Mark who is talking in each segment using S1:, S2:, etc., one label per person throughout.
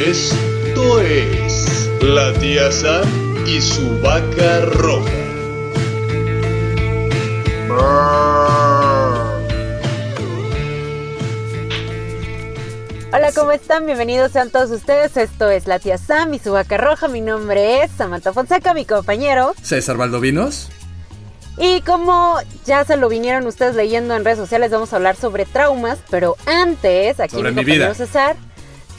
S1: Esto es la tía Sam y su vaca roja.
S2: Hola, ¿cómo están? Bienvenidos sean todos ustedes. Esto es la tía Sam y su vaca roja. Mi nombre es Samantha Fonseca, mi compañero.
S3: César Valdovinos.
S2: Y como ya se lo vinieron ustedes leyendo en redes sociales, vamos a hablar sobre traumas. Pero antes, aquí
S3: Sobre
S2: mi
S3: mi
S2: compañero
S3: vida.
S2: César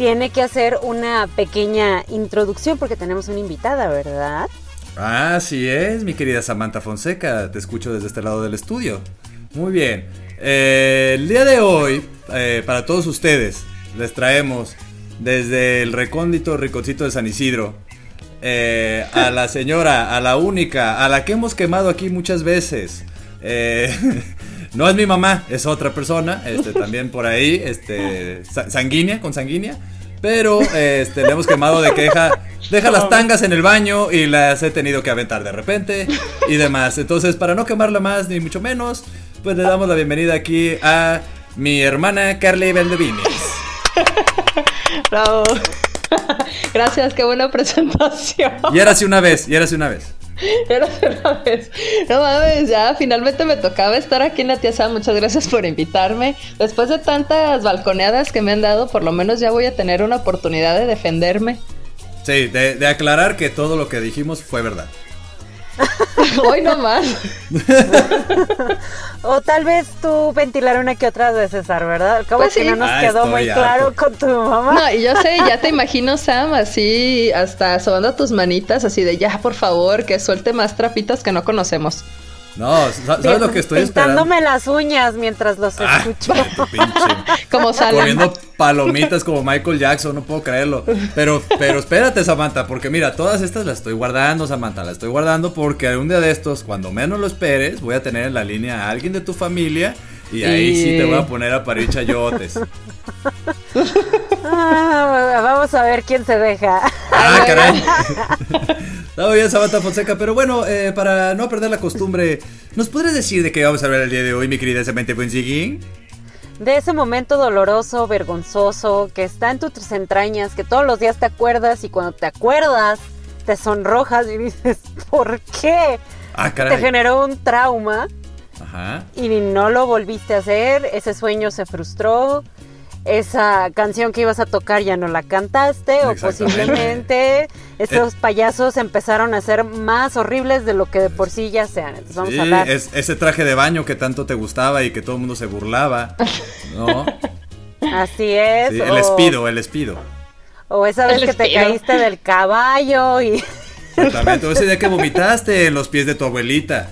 S2: tiene que hacer una pequeña introducción porque tenemos una invitada, ¿verdad?
S3: Así es, mi querida Samantha Fonseca. Te escucho desde este lado del estudio. Muy bien. Eh, el día de hoy, eh, para todos ustedes, les traemos desde el recóndito ricocito de San Isidro eh, a la señora, a la única, a la que hemos quemado aquí muchas veces. no es mi mamá, es otra persona, este, también por ahí, este, sa- sanguínea, con sanguínea. Pero este, le hemos quemado de que deja, deja las tangas en el baño y las he tenido que aventar de repente y demás. Entonces, para no quemarla más ni mucho menos, pues le damos la bienvenida aquí a mi hermana Carly Valdevinis.
S4: Bravo. Gracias, qué buena presentación.
S3: Y era así una vez, y era así una vez.
S4: Era una vez. No mames, ya finalmente me tocaba estar aquí en la tía Sam. Muchas gracias por invitarme. Después de tantas balconeadas que me han dado, por lo menos ya voy a tener una oportunidad de defenderme.
S3: Sí, de, de aclarar que todo lo que dijimos fue verdad.
S4: Hoy no más.
S2: O tal vez tú ventilar una que otra de César, ¿verdad? Al cabo
S4: Pues
S2: que
S4: sí.
S2: no nos
S3: Ah,
S2: quedó muy
S3: harto.
S2: claro con tu mamá.
S4: No, y yo sé, ya te imagino, Sam, así, hasta sobando tus manitas, así de ya, por favor, que suelte más trapitos que no conocemos.
S3: No, sa- ¿sabes lo que estoy esperando?
S2: Pintándome las uñas mientras los
S3: Ah,
S2: escucho.
S4: Como.
S3: Comiendo palomitas como Michael Jackson, no puedo creerlo. Pero, pero espérate, Samantha, porque mira, todas estas las estoy guardando, Samantha, las estoy guardando porque un día de estos, cuando menos lo esperes, voy a tener en la línea a alguien de tu familia y ahí sí te voy a poner a parir chayotes.
S2: Ah, vamos a ver quién se deja.
S3: Ah, caray. Está bien, Samantha Fonseca, pero bueno, eh, para no perder la costumbre, ¿nos podrías decir de qué vamos a hablar el día de hoy, mi querida Samantha Fonseca?
S2: De ese momento doloroso, vergonzoso, que está en tus entrañas, que todos los días te acuerdas y cuando te acuerdas te sonrojas y dices, ¿por qué?
S3: Ah,
S2: Te
S3: caray.
S2: generó un trauma
S3: Ajá.
S2: y no lo volviste a hacer, ese sueño se frustró, esa canción que ibas a tocar ya no la cantaste o posiblemente estos payasos empezaron a ser más horribles de lo que de por sí ya sean. Entonces vamos
S3: Sí,
S2: a hablar.
S3: es- ese traje de baño que tanto te gustaba y que todo el mundo se burlaba, ¿no?
S2: Así es.
S3: Sí, el espido, el espido.
S2: O esa vez
S4: El
S2: que te caíste del caballo y
S3: Exactamente, o ese día que vomitaste en los pies de tu abuelita.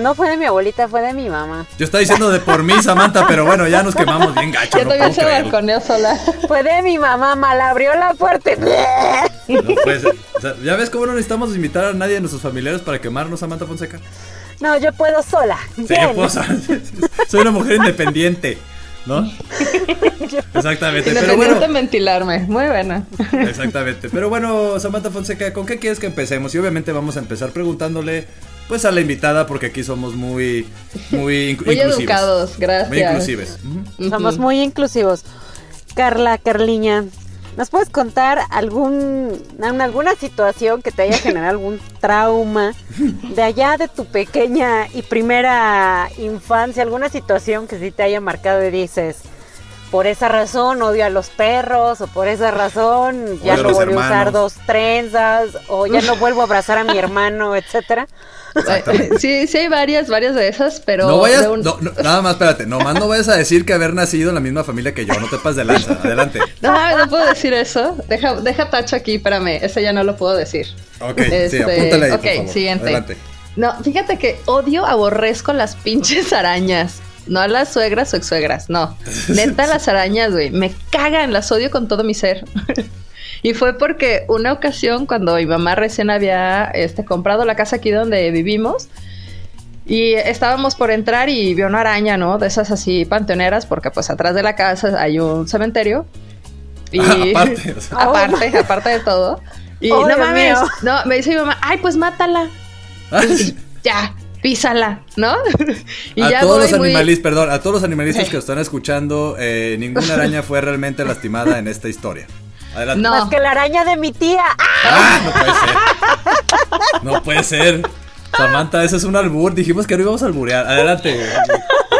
S2: No fue de mi abuelita, fue de mi mamá.
S3: Yo estaba diciendo de por mí, Samantha, pero bueno, ya nos quemamos bien gacho,
S4: Yo
S3: no
S4: también se balconeó sola.
S2: Fue de mi mamá, mal abrió la puerta y...
S3: No puede ser. O sea, ya ves cómo no necesitamos invitar a nadie de nuestros familiares para quemarnos, Samantha Fonseca.
S2: No, yo puedo sola.
S3: Sí,
S2: Bien.
S3: pues, soy una mujer independiente, ¿no? Exactamente, pero
S4: Independiente
S3: bueno.
S4: de ventilarme. Muy buena.
S3: Exactamente. Pero bueno, Samantha Fonseca, ¿con qué quieres que empecemos? Y obviamente vamos a empezar preguntándole pues a la invitada porque aquí somos muy muy, inc-
S4: Muy
S3: inclusivos.
S4: educados, gracias.
S3: Muy inclusives.
S2: Somos muy inclusivos. Carla, Carliña, ¿nos puedes contar algún, alguna situación que te haya generado algún trauma de allá de tu pequeña y primera infancia? ¿Alguna situación que sí te haya marcado y dices, por esa razón odio a los perros o por esa razón ya no volví a usar dos trenzas o ya no vuelvo a abrazar a mi hermano, etcétera?
S4: Sí, sí hay varias, varias de esas, pero
S3: no vayas,
S4: un-
S3: no, no, nada más, espérate, nomás no vayas a decir que haber nacido en la misma familia que yo, no te pases de lanza, adelante.
S4: No, no puedo decir eso. Deja, deja tacho aquí, espérame. Ese ya no lo puedo decir.
S3: Ok, sí,
S4: Este,
S3: apúntale ahí, por
S4: ok,
S3: favor.
S4: siguiente.
S3: Adelante.
S4: No, fíjate que odio, aborrezco las pinches arañas. No a las suegras o exsuegras, no. Neta, las arañas, güey. Me cagan, las odio con todo mi ser. y fue porque una ocasión, cuando mi mamá recién había este, comprado la casa aquí donde vivimos, y estábamos por entrar y vio una araña, ¿no? De esas así panteoneras, porque pues atrás de la casa hay un cementerio. Y
S3: Ah, aparte, o sea.
S4: aparte, aparte de todo. Y
S2: Oh,
S4: no
S2: Dios
S4: mames,
S2: mío.
S4: no, me dice mi mamá, ay, pues mátala. Ya, písala, ¿no? y
S3: a
S4: ya
S3: todos los
S4: muy-
S3: animalistas, perdón, a todos los animalistas que están escuchando, eh, ninguna araña fue realmente lastimada en esta historia. Adelante.
S4: No.
S2: Más que la araña de mi tía. ¡Ah!
S3: Ah, no puede ser. No puede ser. Samantha, ese es un albur. Dijimos que no íbamos a alburear. Adelante.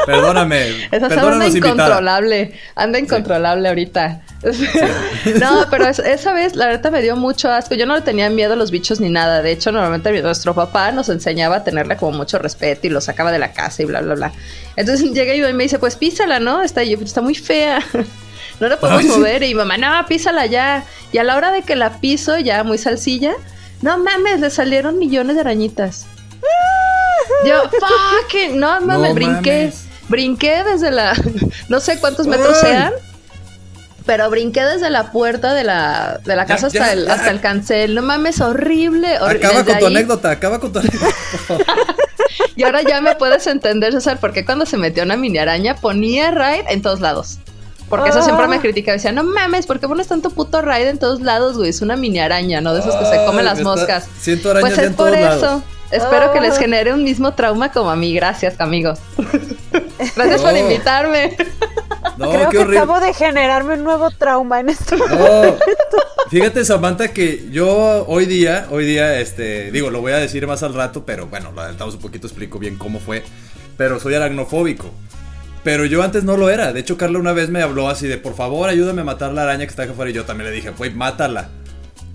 S3: Perdóname.
S4: Esa anda
S3: invitada.
S4: incontrolable. Anda incontrolable ahorita. no, pero es- esa vez la verdad me dio mucho asco. Yo no le tenía miedo a los bichos ni nada. De hecho, normalmente nuestro papá nos enseñaba a tenerle como mucho respeto y lo sacaba de la casa y bla, bla, bla. Entonces llega y me dice, pues písala, ¿no? Está, y yo, "Pero está muy fea. No la podemos
S3: Ay, sí.
S4: mover. Y mi mamá, no, písala ya. Y a la hora de que la piso, ya muy salsilla, no mames, le salieron millones de arañitas. Yo, fucking, no mames,
S3: No
S4: brinqué.
S3: mames.
S4: Brinqué desde la. No sé cuántos metros
S3: Ay.
S4: sean. Pero brinqué desde la puerta de la, de la casa
S3: ya,
S4: hasta, el,
S3: ya.
S4: hasta el cancel. No mames, horrible. hor-
S3: Acaba
S4: desde
S3: con tu
S4: ahí-
S3: anécdota, acaba con tu anécdota.
S4: Y ahora ya me puedes entender, César, porque cuando se metió una mini araña ponía raid en todos lados. Porque eso siempre me
S2: Ah.
S4: criticaba. Decía, no mames, ¿por qué pones tanto puto raid en todos lados, güey? Es una mini araña, ¿no? De esos que se comen las
S3: me está-
S4: moscas.
S3: Siento arañas
S4: Pues es
S3: en
S4: por
S3: todos
S4: eso.
S3: lados.
S4: Espero que les
S2: Ah.
S4: genere un mismo trauma como a mí. Gracias, amigos. Gracias por invitarme.
S3: No,
S2: Creo
S3: qué
S2: que
S3: horrible.
S2: acabo de generarme un nuevo trauma en esto.
S3: No. Fíjate, Samantha, que yo hoy día, hoy día, este, digo, lo voy a decir más al rato, pero bueno, lo adelantamos un poquito, explico bien cómo fue. Pero soy aracnofóbico. Pero yo antes no lo era. De hecho, Carla una vez me habló así de, por favor, ayúdame a matar la araña que está acá afuera. Y yo también le dije, güey, mátala.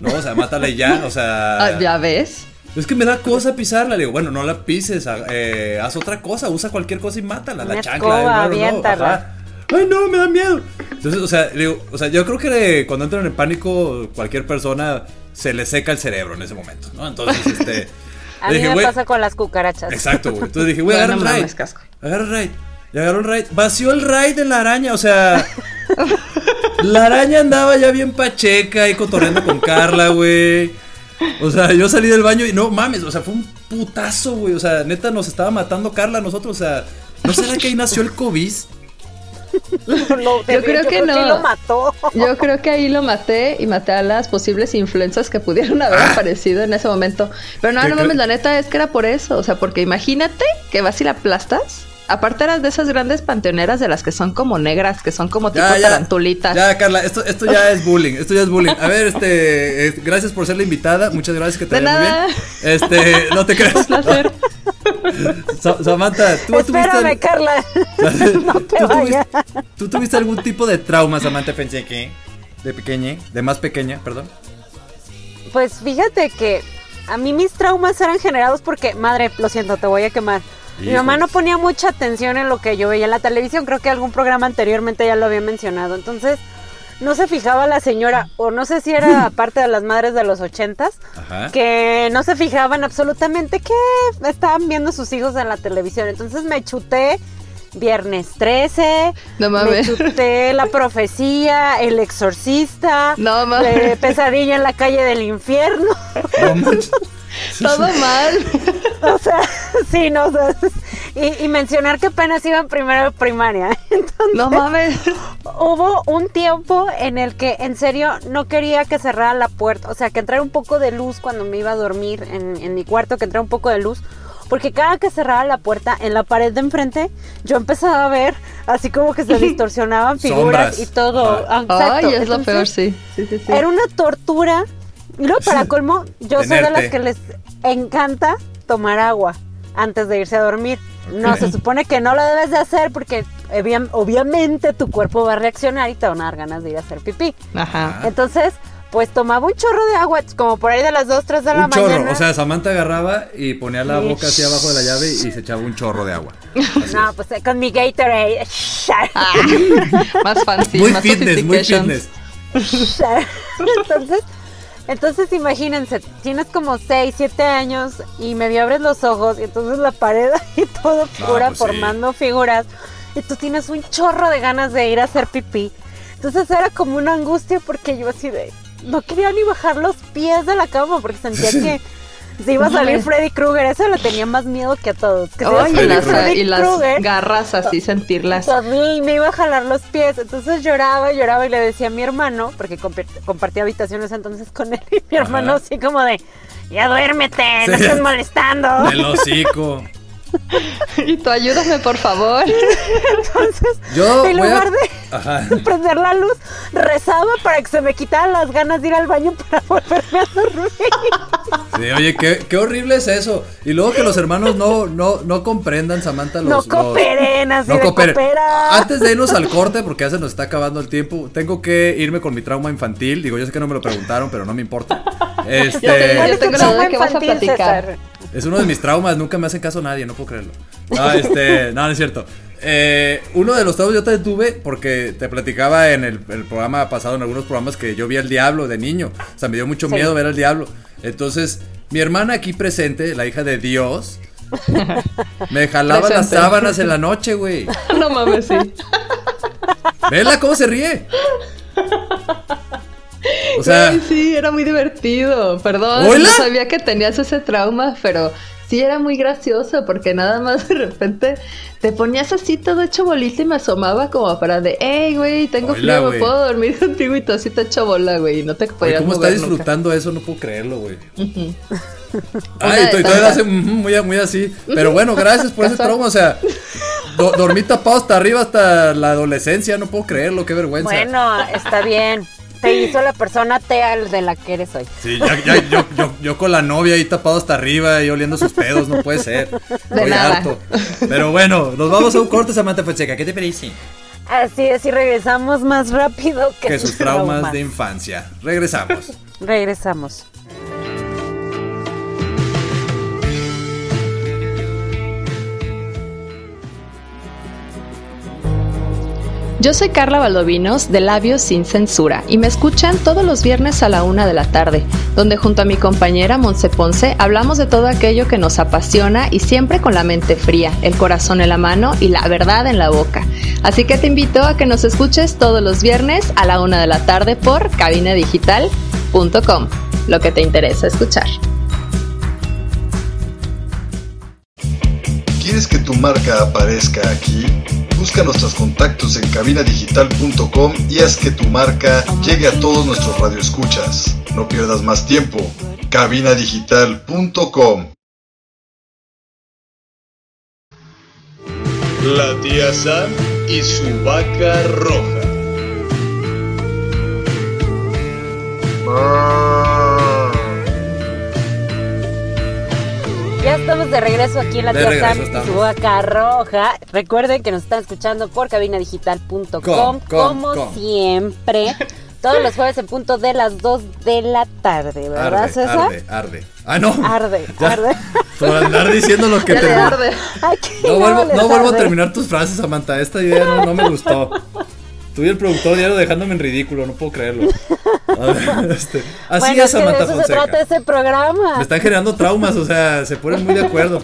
S3: No, o sea, mátala y ya, o sea.
S4: Ah, ya ves.
S3: Es que me da cosa pisarla. Le digo, bueno, no la pises, eh, haz otra cosa, usa cualquier cosa y mátala. La
S2: Una
S3: chancla.
S2: escoba,
S3: no, no, no,
S2: aviéntala.
S3: ajá. Ay, no, me da miedo. Entonces, o sea, le digo, o sea, yo creo que cuando entran en pánico, cualquier persona se le seca el cerebro en ese momento, ¿no? Entonces, este.
S2: A mí
S3: dije,
S2: me pasa con las cucarachas.
S3: Exacto, güey. Entonces dije, güey, agarra. Agarra el agarró el raid. Vació el raid en la araña, o sea. la araña andaba ya bien pacheca y cotorreando con Carla, güey. O sea, yo salí del baño y no mames, o sea, fue un putazo, güey. O sea, neta nos estaba matando Carla a nosotros, o sea. ¿No será que ahí nació el COVID?
S2: Lo-
S4: Yo creo que no.
S2: lo mató.
S4: Yo creo que ahí lo maté y maté a las posibles influencias que pudieron haber aparecido en ese momento. Pero no,
S3: Ah. ¿Qué
S4: no mames, la neta es que era por eso. O sea, porque imagínate que vas y la aplastas. Aparte eras de esas grandes panteoneras de las que son como negras, que son como tipo tarantulitas.
S3: Ya, Carla, esto, esto ya es bullying. Esto ya es bullying. A ver, este. eh, gracias por ser la invitada. Muchas gracias, que te
S4: De
S3: vaya muy
S4: nada.
S3: bien. Este, no te creas.
S4: Un placer.
S3: Sa- Samantha, tú
S2: Espérame, Carla. no te
S3: ¿Tú
S2: vayas.
S3: tuviste, ¿Tú tuviste algún tipo de trauma, Samantha? Pensé que. De pequeña, de más pequeña, perdón.
S2: Pues fíjate que a mí mis traumas eran generados porque, madre, lo siento, te voy a quemar. Mi mamá no ponía mucha atención en lo que yo veía en la televisión, creo que algún programa anteriormente ya lo había mencionado. Entonces, no se fijaba la señora, o no sé si era parte de las madres de los ochentas,
S3: Ajá.
S2: que no se fijaban absolutamente que estaban viendo sus hijos en la televisión. Entonces me chuté Viernes 13,
S4: No
S2: me
S4: mames.
S2: chuté La Profecía, El Exorcista,
S4: No mames.
S2: eh, Pesadilla en la calle del infierno.
S3: No.
S4: Todo mal.
S2: O sea, sí, no, o sea, y, y mencionar que apenas iba en primero de primaria. Entonces,
S4: No mames.
S2: hubo un tiempo en el que en serio no quería que cerrara la puerta, o sea, que entrara un poco de luz cuando me iba a dormir en, en mi cuarto, que entrara un poco de luz. Porque cada que cerraba la puerta en la pared de enfrente, yo empezaba a ver así como que se distorsionaban figuras
S3: Sombras.
S2: y todo. Ah, exacto.
S4: Ay, es lo peor, sí. Sí, sí, sí.
S2: Era una tortura. Y luego, para colmo, yo soy de
S3: Tenerte.
S2: las que les encanta tomar agua antes de irse a dormir. No,
S3: Ok.
S2: se supone que no lo debes de hacer porque obvia- obviamente tu cuerpo va a reaccionar y te van a dar ganas de ir a hacer pipí.
S4: Ajá.
S2: Entonces, pues tomaba un chorro de agua, como por ahí de las 2, 3 de la
S3: Un chorro.
S2: mañana.
S3: O sea, Samantha agarraba y ponía la boca así abajo de la llave y se echaba un chorro de agua.
S2: no, pues eh, con mi Gatorade.
S4: Ah, más fancy,
S3: muy
S4: más
S3: fitness, muy fitness.
S2: entonces, entonces imagínense, tienes como 6, 7 años y medio abres los ojos y entonces la pared y todo figura
S3: pues sí.
S2: formando figuras y tú tienes un chorro de ganas de ir a hacer pipí. Entonces era como una angustia porque yo así de no quería ni bajar los pies de la cama porque sentía que se iba a salir. Freddy Krueger. Eso le tenía más miedo que a todos. Que se iba a
S4: Ay, y las,
S2: Freddy
S4: y las
S2: Krueger.
S4: garras así, sentirlas.
S2: A mí me iba a jalar los pies, entonces lloraba, lloraba y le decía a mi hermano, porque compartía habitaciones entonces con él, y mi hermano
S3: Ajá.
S2: así como de, ya duérmete, no estés molestando.
S3: El hocico.
S4: y tú ayúdame, por favor.
S2: Entonces,
S3: Yo
S2: en
S3: a-
S2: lugar de
S3: Ajá.
S2: prender la luz, rezaba para que se me quitaran las ganas de ir al baño para volverme a dormir.
S3: Sí, oye, qué, qué horrible es eso. Y luego que los hermanos no, no, no comprendan, Samantha, los.
S2: no
S3: los-
S2: cooperen así
S3: no cooperen. Antes de irnos al corte, porque ya se nos está acabando el tiempo, tengo que irme con mi trauma infantil. Digo, yo sé que no me lo preguntaron, pero no me importa. Este,
S2: Yo
S4: tengo la duda qué vas a platicar.
S3: Es uno de mis traumas, nunca me hacen caso nadie, no puedo creerlo. No, este, no, no es cierto. Eh, uno de los traumas yo te tuve porque te platicaba en el, el programa pasado, en algunos programas, que yo vi al diablo de niño. O sea, me dio mucho
S2: Sí.
S3: miedo ver al diablo. Entonces, mi hermana aquí presente, la hija de Dios, me jalaba las sábanas en la noche, güey.
S4: no mames, sí.
S3: Vela cómo se ríe. O sea,
S4: Ay, sí, era muy divertido. Perdón,
S3: ¿Hola?
S4: no sabía que tenías ese trauma, pero sí era muy gracioso porque nada más de repente te ponías así todo hecho bolita y me asomaba como para de, hey, güey, tengo
S3: Hola,
S4: frío, me puedo dormir contigo y tú así te hecho bola, güey, y no te podías
S3: ¿cómo está
S4: mover nunca.
S3: disfrutando eso? No puedo creerlo, güey. Ay, estoy todavía hace muy, muy así. Pero bueno, gracias por ese trauma. O sea, do- dormí tapado hasta arriba hasta la adolescencia. No puedo creerlo, qué vergüenza.
S2: Bueno, está bien. Te hizo la persona tea de la que eres hoy.
S3: Sí, ya, ya, yo, yo, yo con la novia ahí tapado hasta arriba y oliendo sus pedos, no puede ser. Estoy
S4: nada.
S3: harto. Pero bueno, nos vamos a un corte, Samantha Fonseca. ¿Qué te parece?
S2: Así es, y regresamos más rápido que,
S3: Que sus traumas de infancia. Regresamos.
S2: Regresamos.
S4: Yo soy Carla Valdovinos de Labios Sin Censura y me escuchan todos los viernes a la una de la tarde, donde junto a mi compañera Monse Ponce hablamos de todo aquello que nos apasiona y siempre con la mente fría, el corazón en la mano y la verdad en la boca. Así que te invito a que nos escuches todos los viernes a la una de la tarde por cabinadigital.com, lo que te interesa escuchar.
S1: ¿Quieres que tu marca aparezca aquí? Busca nuestros contactos en cabinadigital.com y haz que tu marca llegue a todos nuestros radioescuchas. No pierdas más tiempo. cabinadigital.com La tía Sam y su vaca roja.
S2: Ya estamos de regreso aquí en la
S3: De
S2: tía Sam y su vaca roja. Recuerden que nos están escuchando por cabinadigital.com
S3: Com, com,
S2: como
S3: com.
S2: siempre. Todos los jueves en punto de las 2 de la tarde, ¿verdad,
S3: Arde,
S2: César?
S3: arde, arde. Ah, no.
S2: Arde,
S3: Ya.
S2: arde.
S3: Por andar diciendo lo que te.
S4: arde.
S2: Ay,
S3: No vuelvo, no vuelvo a terminar tus frases, Samantha. Esta idea no, no me gustó. Y el productor diario dejándome en ridículo, no puedo creerlo. Ver, este, así
S2: bueno,
S3: es, Samantha
S2: eso se
S3: Fonseca.
S2: trata ese programa.
S3: Me están generando traumas, o sea, se ponen muy de acuerdo.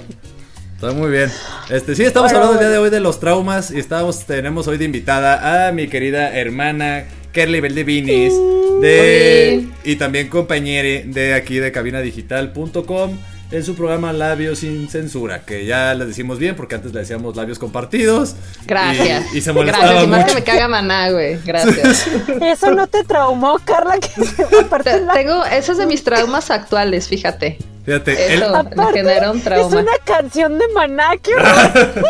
S3: Está muy bien. Este, sí, estamos
S2: Bueno,
S3: hablando el día de hoy de los traumas y estamos, tenemos hoy de invitada a mi querida hermana Kerly Beldevinis de y también compañera de aquí de cabinadigital.com en su programa Labios sin censura, que ya le decimos bien porque antes le decíamos labios compartidos.
S4: Gracias.
S3: Y, y se molestaba
S4: Gracias. Y más
S3: mucho.
S4: que me caga maná, güey. Gracias.
S2: Eso no te traumó, Carla, que aparte
S4: Te-
S2: la-
S4: Tengo, eso es de mis traumas actuales, fíjate.
S3: Fíjate, él-
S4: Eso me
S2: aparte
S4: genera un
S2: es
S4: trauma.
S2: una canción de Maná, qué horror.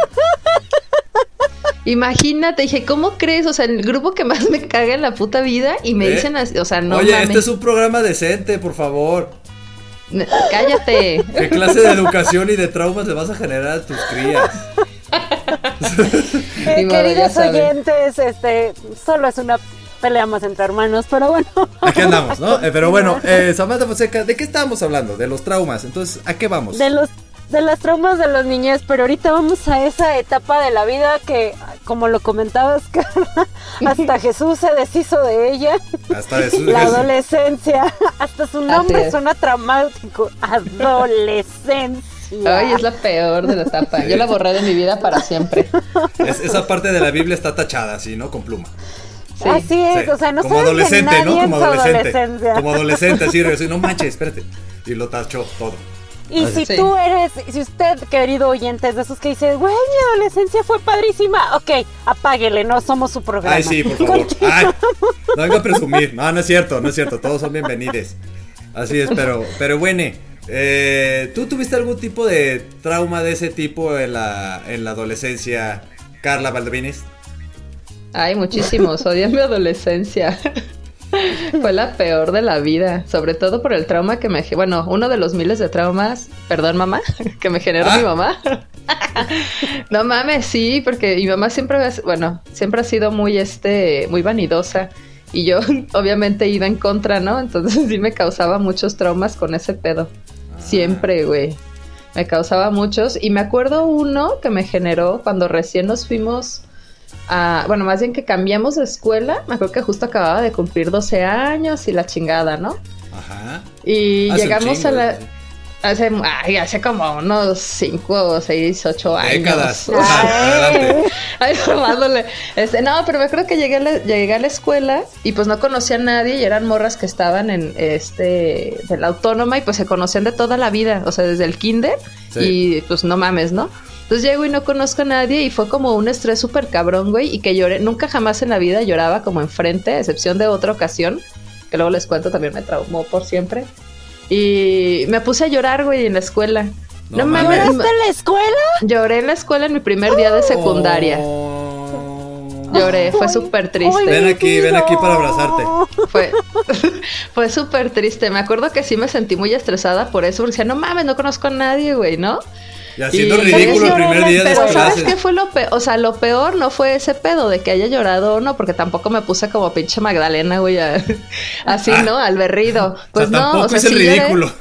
S4: Imagínate, dije, ¿cómo crees? O sea, el grupo que más me caga en la puta vida y me
S3: ¿Eh?
S4: dicen así, o sea, no
S3: Oye,
S4: mames.
S3: este es un programa decente, por favor.
S4: Cállate.
S3: ¿Qué clase de educación y de traumas le vas a generar a tus crías?
S2: Eh,
S4: modo,
S2: queridos oyentes, este, solo es una pelea más entre hermanos, pero bueno.
S3: Aquí andamos, ¿no? Eh, pero bueno, eh, Samantha Fonseca, ¿de qué estábamos hablando? De los traumas. Entonces, ¿a qué vamos?
S2: De los de las traumas de los niñez, pero ahorita vamos a esa etapa de la vida que, como lo comentabas, hasta Jesús se deshizo de ella.
S3: Hasta
S2: La adolescencia, hasta su nombre suena traumático. Adolescencia.
S4: Ay, es la peor de la etapa. Yo la borré de mi vida para siempre.
S3: Es- esa parte de la Biblia está tachada, así, ¿no? Con pluma.
S4: Sí.
S2: Así es,
S3: Sí,
S2: o sea, no
S3: Como adolescente,
S2: nadie
S3: ¿no?
S2: en
S3: Como
S2: su
S3: adolescente.
S2: adolescencia.
S3: Como adolescente, así, no manches, espérate. Y lo tachó todo.
S2: Y si
S4: Sí.
S2: tú eres, si usted, querido oyente, es de esos que dice, güey, mi adolescencia fue padrísima, ok, apáguele, no somos su programa.
S3: Ay, sí, por favor. Ay, no venga a presumir. No, no es cierto, no es cierto. Todos son bienvenidos. Así es, pero, pero bueno. Eh, ¿Tú tuviste algún tipo de trauma de ese tipo en la, en la adolescencia, Carla Valdovinis?
S4: Ay, muchísimos. Odié mi adolescencia. Fue la peor de la vida, sobre todo por el trauma que me... Bueno, uno de los miles de traumas, perdón mamá, que me generó mi
S3: Ah.
S4: mamá. no mames, sí, porque mi mamá siempre, ha- bueno, siempre ha sido muy, este, muy vanidosa. Y yo obviamente iba en contra, ¿no? Entonces sí me causaba muchos traumas con ese pedo. Siempre, güey. Me causaba muchos. Y me acuerdo uno que me generó cuando recién nos fuimos a. Bueno, más bien que cambiamos de escuela. Me acuerdo que justo acababa de cumplir 12 años y la chingada, ¿no?
S3: Ajá.
S4: Y
S3: Hace
S4: llegamos
S3: chingo,
S4: a la. Hace, ay, hace como unos 5, 6, 8 años.
S3: Décadas.
S4: Ay. Ay. Este, no, pero me acuerdo que llegué a, la, llegué a la escuela y pues no conocía a nadie y eran morras que estaban en este de la autónoma y pues se conocían de toda la vida, o sea, desde el kinder
S3: Sí.
S4: y pues no mames, ¿no? Entonces llego y no conozco a nadie y fue como un estrés súper cabrón, güey, y que lloré, nunca jamás en la vida lloraba como enfrente, a excepción de otra ocasión, que luego les cuento, también me traumó por siempre. Y me puse a llorar, güey, en la escuela.
S3: No
S4: No,
S2: ¿Lloraste en la escuela?
S4: lloré en la escuela en mi primer día de secundaria.
S3: Oh.
S4: Lloré, fue súper
S2: ay,
S4: triste.
S3: Ven aquí, ven aquí para abrazarte.
S4: Fue, fue súper triste. Me acuerdo que sí me sentí muy estresada por eso. Porque decía, no mames, no conozco a nadie, güey, ¿no?
S3: Y haciendo
S4: Y-
S3: ridículo el primer día de
S4: Pero ¿sabes qué fue lo peor? O sea, lo peor no fue ese pedo de que haya llorado o no, porque tampoco me puse como pinche Magdalena, güey, a- así, ¿no? Al berrido. Pues
S3: o sea,
S4: no,
S3: tampoco
S4: o sea, sí lloré.
S3: ridículo.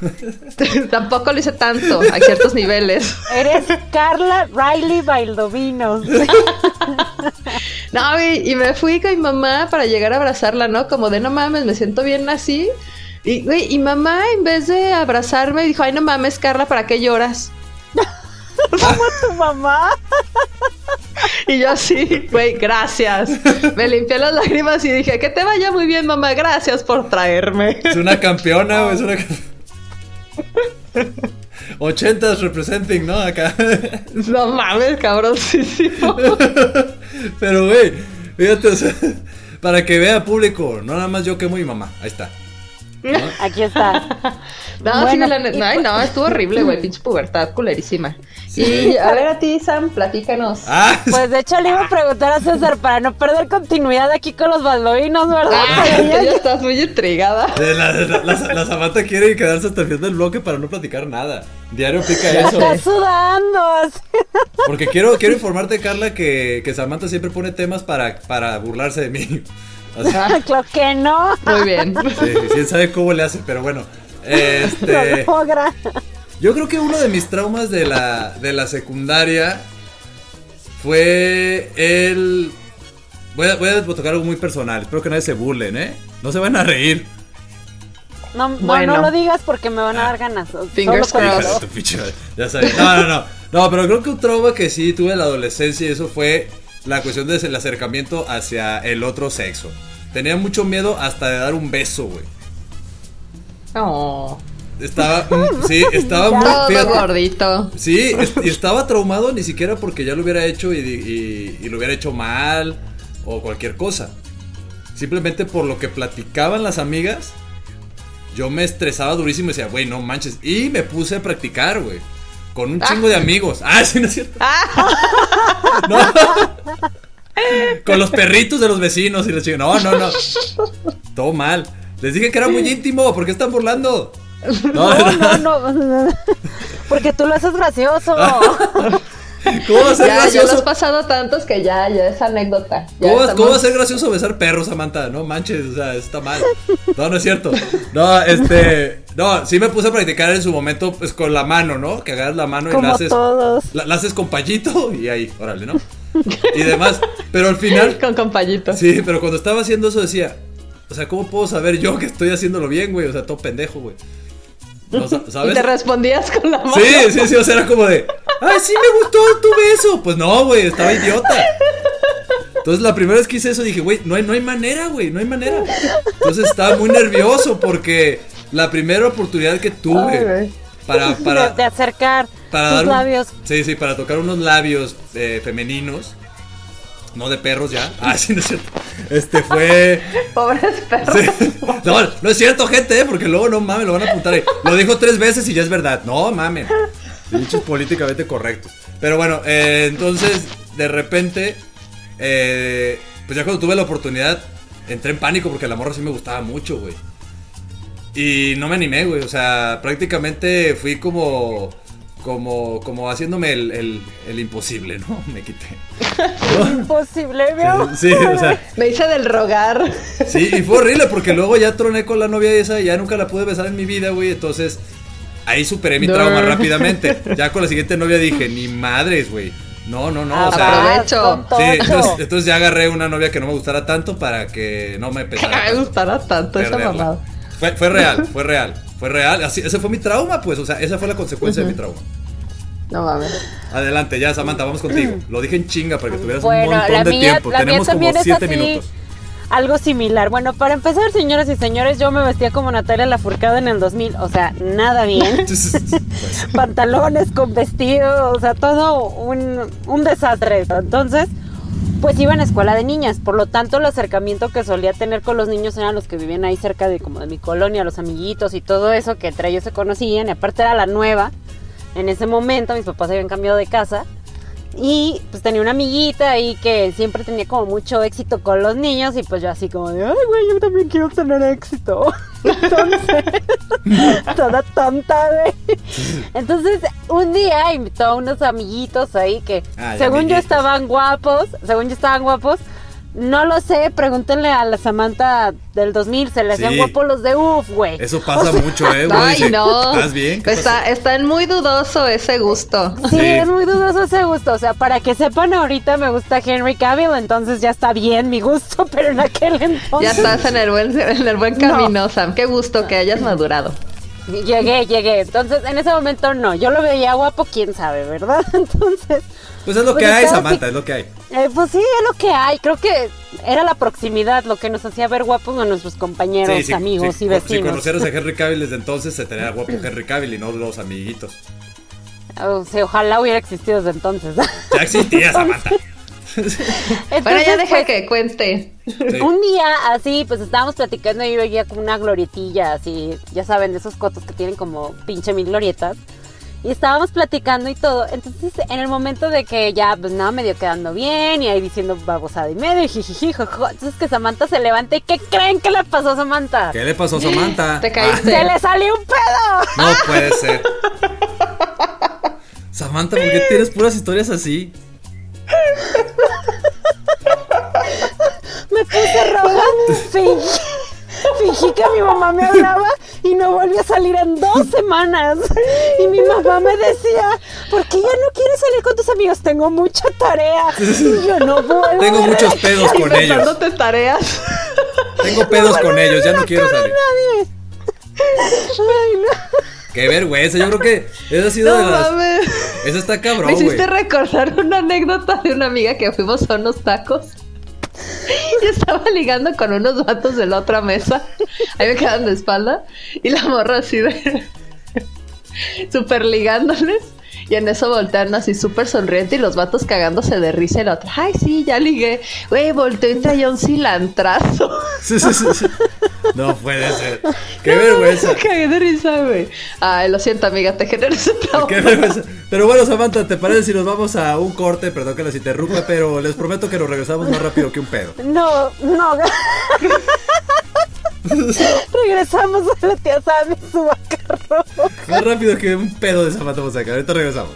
S4: tampoco lo hice tanto, a ciertos niveles.
S2: Eres Carla Riley Baldovinos.
S4: No, güey, y me fui con mi mamá para llegar a abrazarla, ¿no? Como de no mames, me siento bien así. Y, güey, y mamá, en vez de abrazarme, dijo, ay, no mames, Carla, ¿para qué lloras?
S2: Tu mamá.
S4: Y yo así, güey, gracias. Me limpié las lágrimas y dije, que te vaya muy bien, mamá, gracias por traerme.
S3: Es una campeona, güey, es una Ochentas representing, ¿no? Acá.
S4: No mames, cabroncísimo.
S3: Pero, güey, fíjate, o sea, para que vea público, no nada más yo quemo a mi mamá. Ahí está.
S2: Aquí está.
S4: No, sí,
S2: Bueno,
S4: la net-
S2: y
S4: ay,
S2: pues-
S4: no, estuvo horrible, güey, pinche pubertad culerísima.
S3: Sí.
S4: Y a ver a ti, Sam, platícanos.
S3: Ah,
S2: Pues de hecho le iba a preguntar a César para no perder continuidad aquí con los baldovinos, ¿verdad?
S4: Ah,
S2: ya-
S4: estás muy intrigada.
S3: la, la, la- la Samantha quiere quedarse hasta el final del bloque para no platicar nada. Diario pica eso.
S2: Está sudando. así.
S3: Porque quiero, quiero informarte, Carla, que, que Samantha siempre pone temas para, para burlarse de mí. O sea,
S2: Claro que no.
S4: muy bien.
S3: sí, sí, sabe cómo le hace, pero bueno.
S2: Lo
S3: Este,
S2: logra.
S3: yo creo que uno de mis traumas de la, de la secundaria fue el... Voy a, voy a tocar algo muy personal, espero que nadie se burlen, ¿eh? No se van a reír.
S2: No, no,
S4: Bueno.
S2: no lo digas porque me van a dar ganas.
S4: Fingers crossed.
S3: Ya sabes. No, no, no. No, pero creo que un trauma que sí tuve en la adolescencia y eso fue la cuestión del acercamiento hacia el otro sexo. Tenía mucho miedo hasta de dar un beso, güey.
S4: Oh,
S3: Estaba, mm, sí, estaba muy, fíjate,
S4: gordito.
S3: sí, estaba traumado ni siquiera porque ya lo hubiera hecho y, y- y lo hubiera hecho mal o cualquier cosa. Simplemente por lo que platicaban las amigas, yo me estresaba durísimo y decía, güey, no manches. Y me puse a practicar, güey. Con un chingo de amigos. Ah, sí, no es cierto. No. Con los perritos de los vecinos y la chica. No, no, no. Todo mal. Les dije que era muy íntimo. ¿Por qué están burlando? No,
S2: No, no, no. Porque tú lo haces gracioso.
S3: ¿Cómo va a ser
S4: Ya, ya lo has
S3: gracioso?
S4: pasado tantos que ya, ya es anécdota. Ya
S3: ¿Cómo, cómo va a ser gracioso besar perros, Samantha? No manches, o sea, está mal. No, no es cierto. No, este. No, sí me puse a practicar en su momento, pues con la mano, ¿no? Que agarras la mano y la haces.
S2: todos.
S3: La, la haces con payito y ahí, órale, ¿no? Y demás. Pero al final.
S4: Con compañito.
S3: Sí, pero cuando estaba haciendo eso decía. O sea, ¿cómo puedo saber yo que estoy haciéndolo bien, güey? O sea, todo pendejo, güey. No, sa-
S4: Y
S3: ¿Sabes?
S4: te respondías con la mano.
S3: Sí, sí, sí, o sea, era como de, ay, sí me gustó tu beso. Pues no, güey, estaba idiota. Entonces la primera vez que hice eso dije, güey, no hay, no hay manera, güey, no hay manera. Entonces estaba muy nervioso porque la primera oportunidad que tuve para, para,
S2: de, de acercar
S3: para
S2: tus
S3: dar un-
S2: labios.
S3: sí, sí, para tocar unos labios eh, femeninos. No de perros ya. Ah, sí, no es cierto. Este fue.
S4: Pobres perros.
S3: Sí. No, no es cierto, gente, ¿eh? porque luego no mames, lo van a apuntar ahí. Lo dijo tres veces y ya es verdad. No mames. Dichos políticamente correctos. Pero bueno, eh, entonces, de repente, eh, pues ya cuando tuve la oportunidad, entré en pánico porque la morra sí me gustaba mucho, güey. Y no me animé, güey. O sea, prácticamente fui como. Como, como haciéndome el, el, el imposible, ¿no? Me quité.
S2: Imposible, amor.
S3: Sí, o sea,
S4: Me hice del rogar.
S3: Sí, y fue horrible porque luego ya troné con la novia esa y ya nunca la pude besar en mi vida, güey. Entonces, ahí superé mi
S4: No.
S3: trauma rápidamente. Ya con la siguiente novia dije, ni madres, güey. No, no, no. O sea,
S4: Aprovecho.
S3: sí, entonces, entonces ya agarré una novia que no me gustara tanto para que no me
S4: Que
S3: pesara.
S4: me gustara tanto esa mamada.
S3: Fue, fue real, fue real. Fue real. Así, ese fue mi trauma, pues. O sea, esa fue la consecuencia de mi trauma.
S4: No mames.
S3: Adelante, ya, Samantha, vamos contigo. Lo dije en chinga para que tuvieras
S2: Bueno,
S3: un montón
S2: la
S3: de
S2: mía,
S3: tiempo.
S2: la mía
S3: Tenemos como
S2: también es
S3: 7
S2: así.
S3: minutos.
S2: Algo similar. Bueno, para empezar, señoras y señores, yo me vestía como Natalia Lafourcade en el 2000. O sea, nada bien.
S3: Pues,
S2: Pantalones con vestido, o sea, todo un, un desastre. Entonces, pues iba en escuela de niñas. Por lo tanto, el acercamiento que solía tener con los niños eran los que vivían ahí cerca de como de mi colonia, los amiguitos y todo eso, que entre ellos se conocían. Y aparte era la nueva. En ese momento, mis papás habían cambiado de casa. Y pues tenía una amiguita ahí que siempre tenía como mucho éxito con los niños y pues yo así como de, ay güey, yo también quiero tener éxito. Entonces, toda tonta, güey. Entonces, un día invitó a unos amiguitos ahí que
S3: Ay,
S2: según yo estaban guapos, según yo estaban guapos. No lo sé, pregúntenle a la Samantha del 2000, se le hacían
S3: Sí.
S2: guapos los de UF, güey.
S3: Eso pasa mucho, eh, güey.
S4: Ay,
S3: Dice,
S4: no.
S3: ¿Estás bien? ¿Qué
S4: Está, está en muy dudoso ese gusto.
S2: Sí,
S3: Sí.
S2: es muy dudoso ese gusto. O sea, para que sepan, ahorita me gusta Henry Cavill, entonces ya está bien mi gusto, pero en aquel entonces.
S4: Ya estás en el buen, en el buen camino, Sam. Qué gusto que hayas madurado.
S2: Llegué, llegué. Entonces, en ese momento no. Yo lo veía guapo, quién sabe, ¿verdad? Entonces,
S3: Pues es lo
S2: pues
S3: que hay, Samantha, es lo que hay.
S2: eh, pues sí, es lo que hay. Creo que era la proximidad lo que nos hacía ver guapos a nuestros compañeros,
S3: Sí, sí,
S2: amigos
S3: sí,
S2: y
S3: Si
S2: vecinos.
S3: conocieras a Henry Cavill desde entonces, se tenía guapo Henry Cavill y no los amiguitos.
S2: O sea, ojalá hubiera existido desde entonces.
S3: Ya existía, Samantha.
S4: Bueno, ya deja
S2: pues,
S4: que cuente.
S2: Un día así, pues estábamos platicando y yo veía como una glorietilla, así, ya saben, de esos cotos que tienen como pinche mil glorietas. Y estábamos platicando y todo. Entonces, en el momento de que ya, pues nada, medio quedando bien y ahí diciendo babosada y medio, y jijiji, jojo. Entonces que Samantha se levanta y ¿qué creen que le pasó a Samantha?
S3: ¿Qué le pasó a Samantha?
S4: Te caíste.
S2: ¡Se le salió un pedo!
S3: Ah, no puede ser. Samantha, ¿por qué tienes puras historias así?
S2: Me puse roja, fingí, fingí que mi mamá me hablaba y no volví a salir en dos semanas. Y mi mamá me decía, ¿por qué ya no quieres salir con tus amigos? Tengo mucha tarea. Y yo no vuelvo.
S3: Tengo muchos pedos con ellos.
S4: Inventándote tareas.
S3: Tengo pedos con ellos, ya no quiero salir.
S2: Nadie. Ay, no.
S3: Qué vergüenza, yo creo que esa ha sido
S4: No
S3: de las.
S4: mames.
S3: Esa está cabrón,
S4: Me hiciste recordar una anécdota de una amiga que fuimos a unos tacos. Y estaba ligando con unos vatos de la otra mesa. Ahí me quedan de espalda. Y la morra así de. Súper ligándoles. Y en eso voltean así súper sonriente y los vatos cagándose de risa y la otra, ay sí, ya ligué. Güey, volteó y traía un cilantrazo.
S3: Sí, sí, sí, sí. No puede ser. Qué vergüenza.
S4: Me cagué de risa, güey. Ay, lo siento, amiga, te generé ese trauma.
S3: Qué vergüenza. Pero bueno, Samantha, ¿te parece si nos vamos a un corte? Perdón que las interrumpa, pero les prometo que nos regresamos más rápido que un pedo.
S2: No, no. Regresamos a la tía Sammy, su vaca roja.
S3: Más rápido que un pedo de Samantha Fonseca. Ahorita regresamos.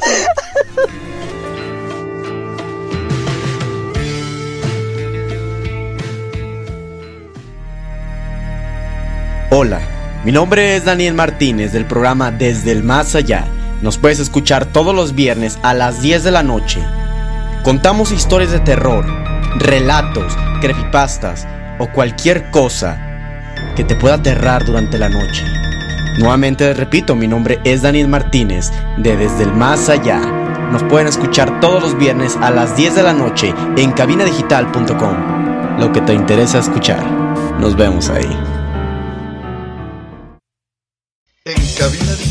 S5: Hola, mi nombre es Daniel Martínez del programa Desde el Más Allá. Nos puedes escuchar todos los viernes a las 10 de la noche. Contamos historias de terror, relatos, creepypastas o cualquier cosa te pueda aterrar durante la noche. Nuevamente les repito, mi nombre es Daniel Martínez de Desde el Más Allá. Nos pueden escuchar todos los viernes a las 10 de la noche en cabinadigital.com. Lo que te interesa escuchar. Nos vemos ahí.
S1: En Cabina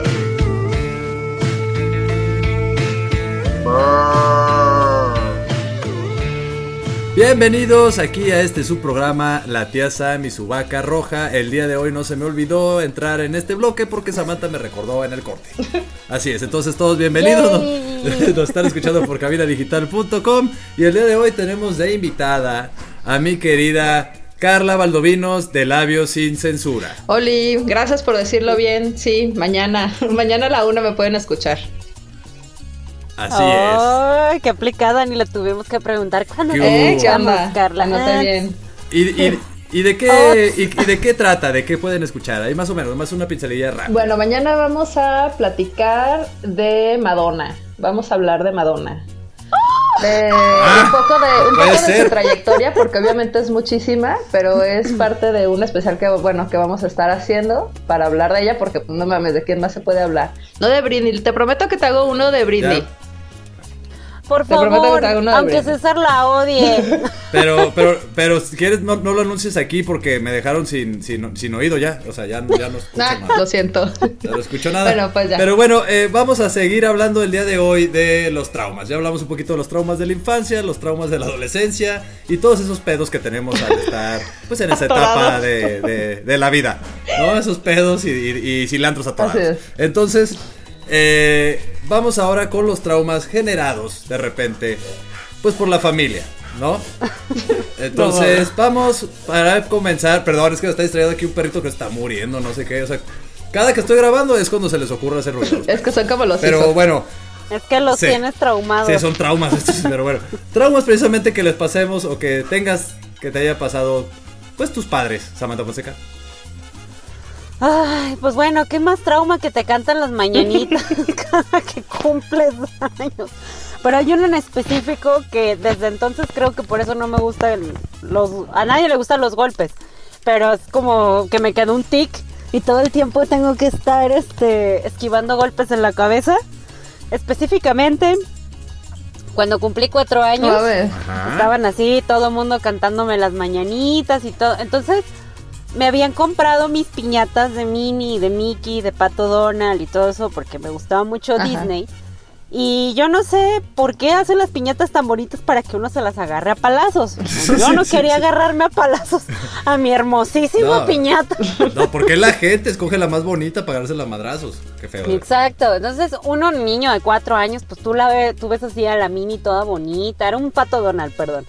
S3: Bienvenidos aquí a este subprograma La tía Sam y su vaca roja. El día de hoy no se me olvidó entrar en este bloque porque Samantha me recordó en el corte. Así es, entonces todos bienvenidos. Nos, nos están escuchando por cabinadigital.com y el día de hoy tenemos de invitada a mi querida Carla Valdovinos de Labios sin Censura.
S4: Oli, gracias por decirlo bien. Sí, mañana, mañana a la una me pueden escuchar.
S3: Así
S2: Ay, qué aplicada, ni le tuvimos que preguntar cuándo.
S4: ¿Eh? ¿Qué
S2: escuchamos,
S4: onda?
S2: Carla.
S4: Anoté
S2: Ah,
S4: bien.
S3: es. ¿Y, y, y de qué y, y de qué trata? ¿De qué pueden escuchar? Ahí más o menos, más una pincelilla rápida.
S4: Bueno, mañana vamos a platicar de Madonna. Vamos a hablar de Madonna. De un poco de, un poco de su trayectoria, porque obviamente es muchísima, pero es parte de un especial que, bueno, que vamos a estar haciendo para hablar de ella, porque pues, no mames, ¿de quién más se puede hablar? No de Britney, te prometo que te hago uno de Britney.
S3: Ya.
S2: Por
S4: Te prometo que
S2: favor, aunque. César la odie.
S3: Pero, pero, pero si quieres no, no lo anuncies aquí porque me dejaron sin, sin, sin oído ya. O sea, ya, ya no escucho
S4: Ah,
S3: nada.
S4: lo siento.
S3: Ya no escucho nada.
S4: Bueno, pues ya.
S3: Pero bueno, eh, vamos a seguir hablando el día de hoy de los traumas. Ya hablamos un poquito de los traumas de la infancia, los traumas de la adolescencia y todos esos pedos que tenemos al estar pues en esa etapa de, de- de la vida. ¿No? Esos pedos y, y- y cilantros atorados. Entonces, eh, vamos ahora con los traumas generados de repente, pues por la familia, ¿no? Entonces, vamos para comenzar. Perdón, es que me está distraído aquí un perrito que está muriendo, no sé qué. O sea, cada que estoy grabando es cuando se les ocurre hacer ruido.
S4: Es que son como los
S3: Pero
S4: hijos.
S3: bueno,
S2: es que los
S3: Sí.
S2: tienes traumados.
S3: sí, son traumas estos, pero bueno. Traumas precisamente que les pasemos o que tengas, que te haya pasado, pues tus padres, Samantha Fonseca.
S2: Ay, pues bueno, qué más trauma que te cantan las mañanitas cada que cumples años. Pero hay uno en específico que desde entonces creo que por eso no me gusta el- los a nadie le gustan los golpes, pero es como que me quedó un tic y todo el tiempo tengo que estar este esquivando golpes en la cabeza. Específicamente cuando cumplí cuatro años. Estaban así, todo el mundo cantándome las mañanitas y todo. Entonces, me habían comprado mis piñatas de Minnie, de Mickey, de Pato Donald y todo eso porque me gustaba mucho
S4: Ajá.
S2: Disney. Y yo no sé por qué hacen las piñatas tan bonitas para que uno se las agarre a palazos. Yo no quería agarrarme a palazos a mi hermosísima
S3: No.
S2: piñata.
S3: No, porque la gente escoge la más bonita para darse las madrazos. Qué feo.
S2: Exacto, entonces uno niño de cuatro años, pues tú la ves, tú ves así a la mini toda bonita, era un pato Donald, perdón.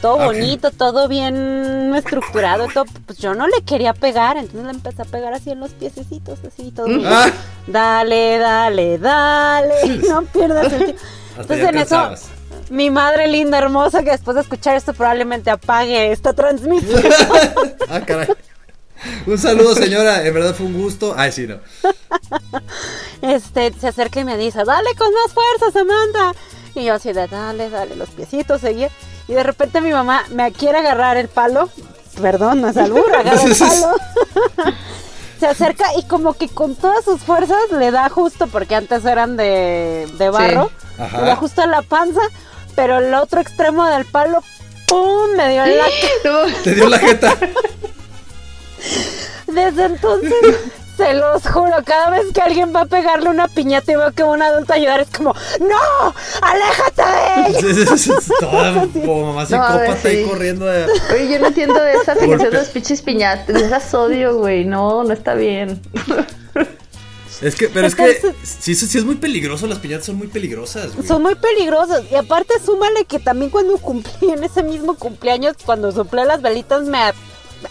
S2: Todo bonito, todo bien estructurado, todo, pues yo no le quería pegar, entonces le empecé a pegar así en los piececitos, así todo.
S3: Ah,
S2: Dale, dale, dale, no pierdas el tiempo. Entonces en eso, mi madre linda, hermosa, que después de escuchar esto probablemente apague esta transmisión.
S3: Ah, caray. Un saludo, señora. En verdad fue un gusto. Ay, sí, no.
S2: este, se acerca y me dice, dale con más fuerza, Samantha. Y yo así de, dale, dale, los piecitos, seguía. Y de repente mi mamá me quiere agarrar el palo. Perdón, no es albur, agarra el palo. se acerca y como que con todas sus fuerzas le da justo, porque antes eran de, de barro, le da justo en la panza, pero el otro extremo del palo, ¡pum! me dio en la
S3: Te dio la jeta.
S2: Desde entonces, se los juro, cada vez que alguien va a pegarle una piñata y veo que un adulto ayudar es como, ¡No! ¡Aléjate de ella!
S3: Toda como mamá
S4: No, a ver,
S3: psicópata ahí corriendo. de-
S4: Oye, yo no entiendo de esa fijación
S3: Golpe.
S4: de los pinches piñatas. Esas odio, güey. No, no está bien.
S3: Es que, pero es que sí, sí, sí es muy peligroso. Las piñatas son muy peligrosas, güey.
S2: Son muy peligrosos. Y aparte, súmale que también cuando cumplí en ese mismo cumpleaños, cuando soplé las velitas, me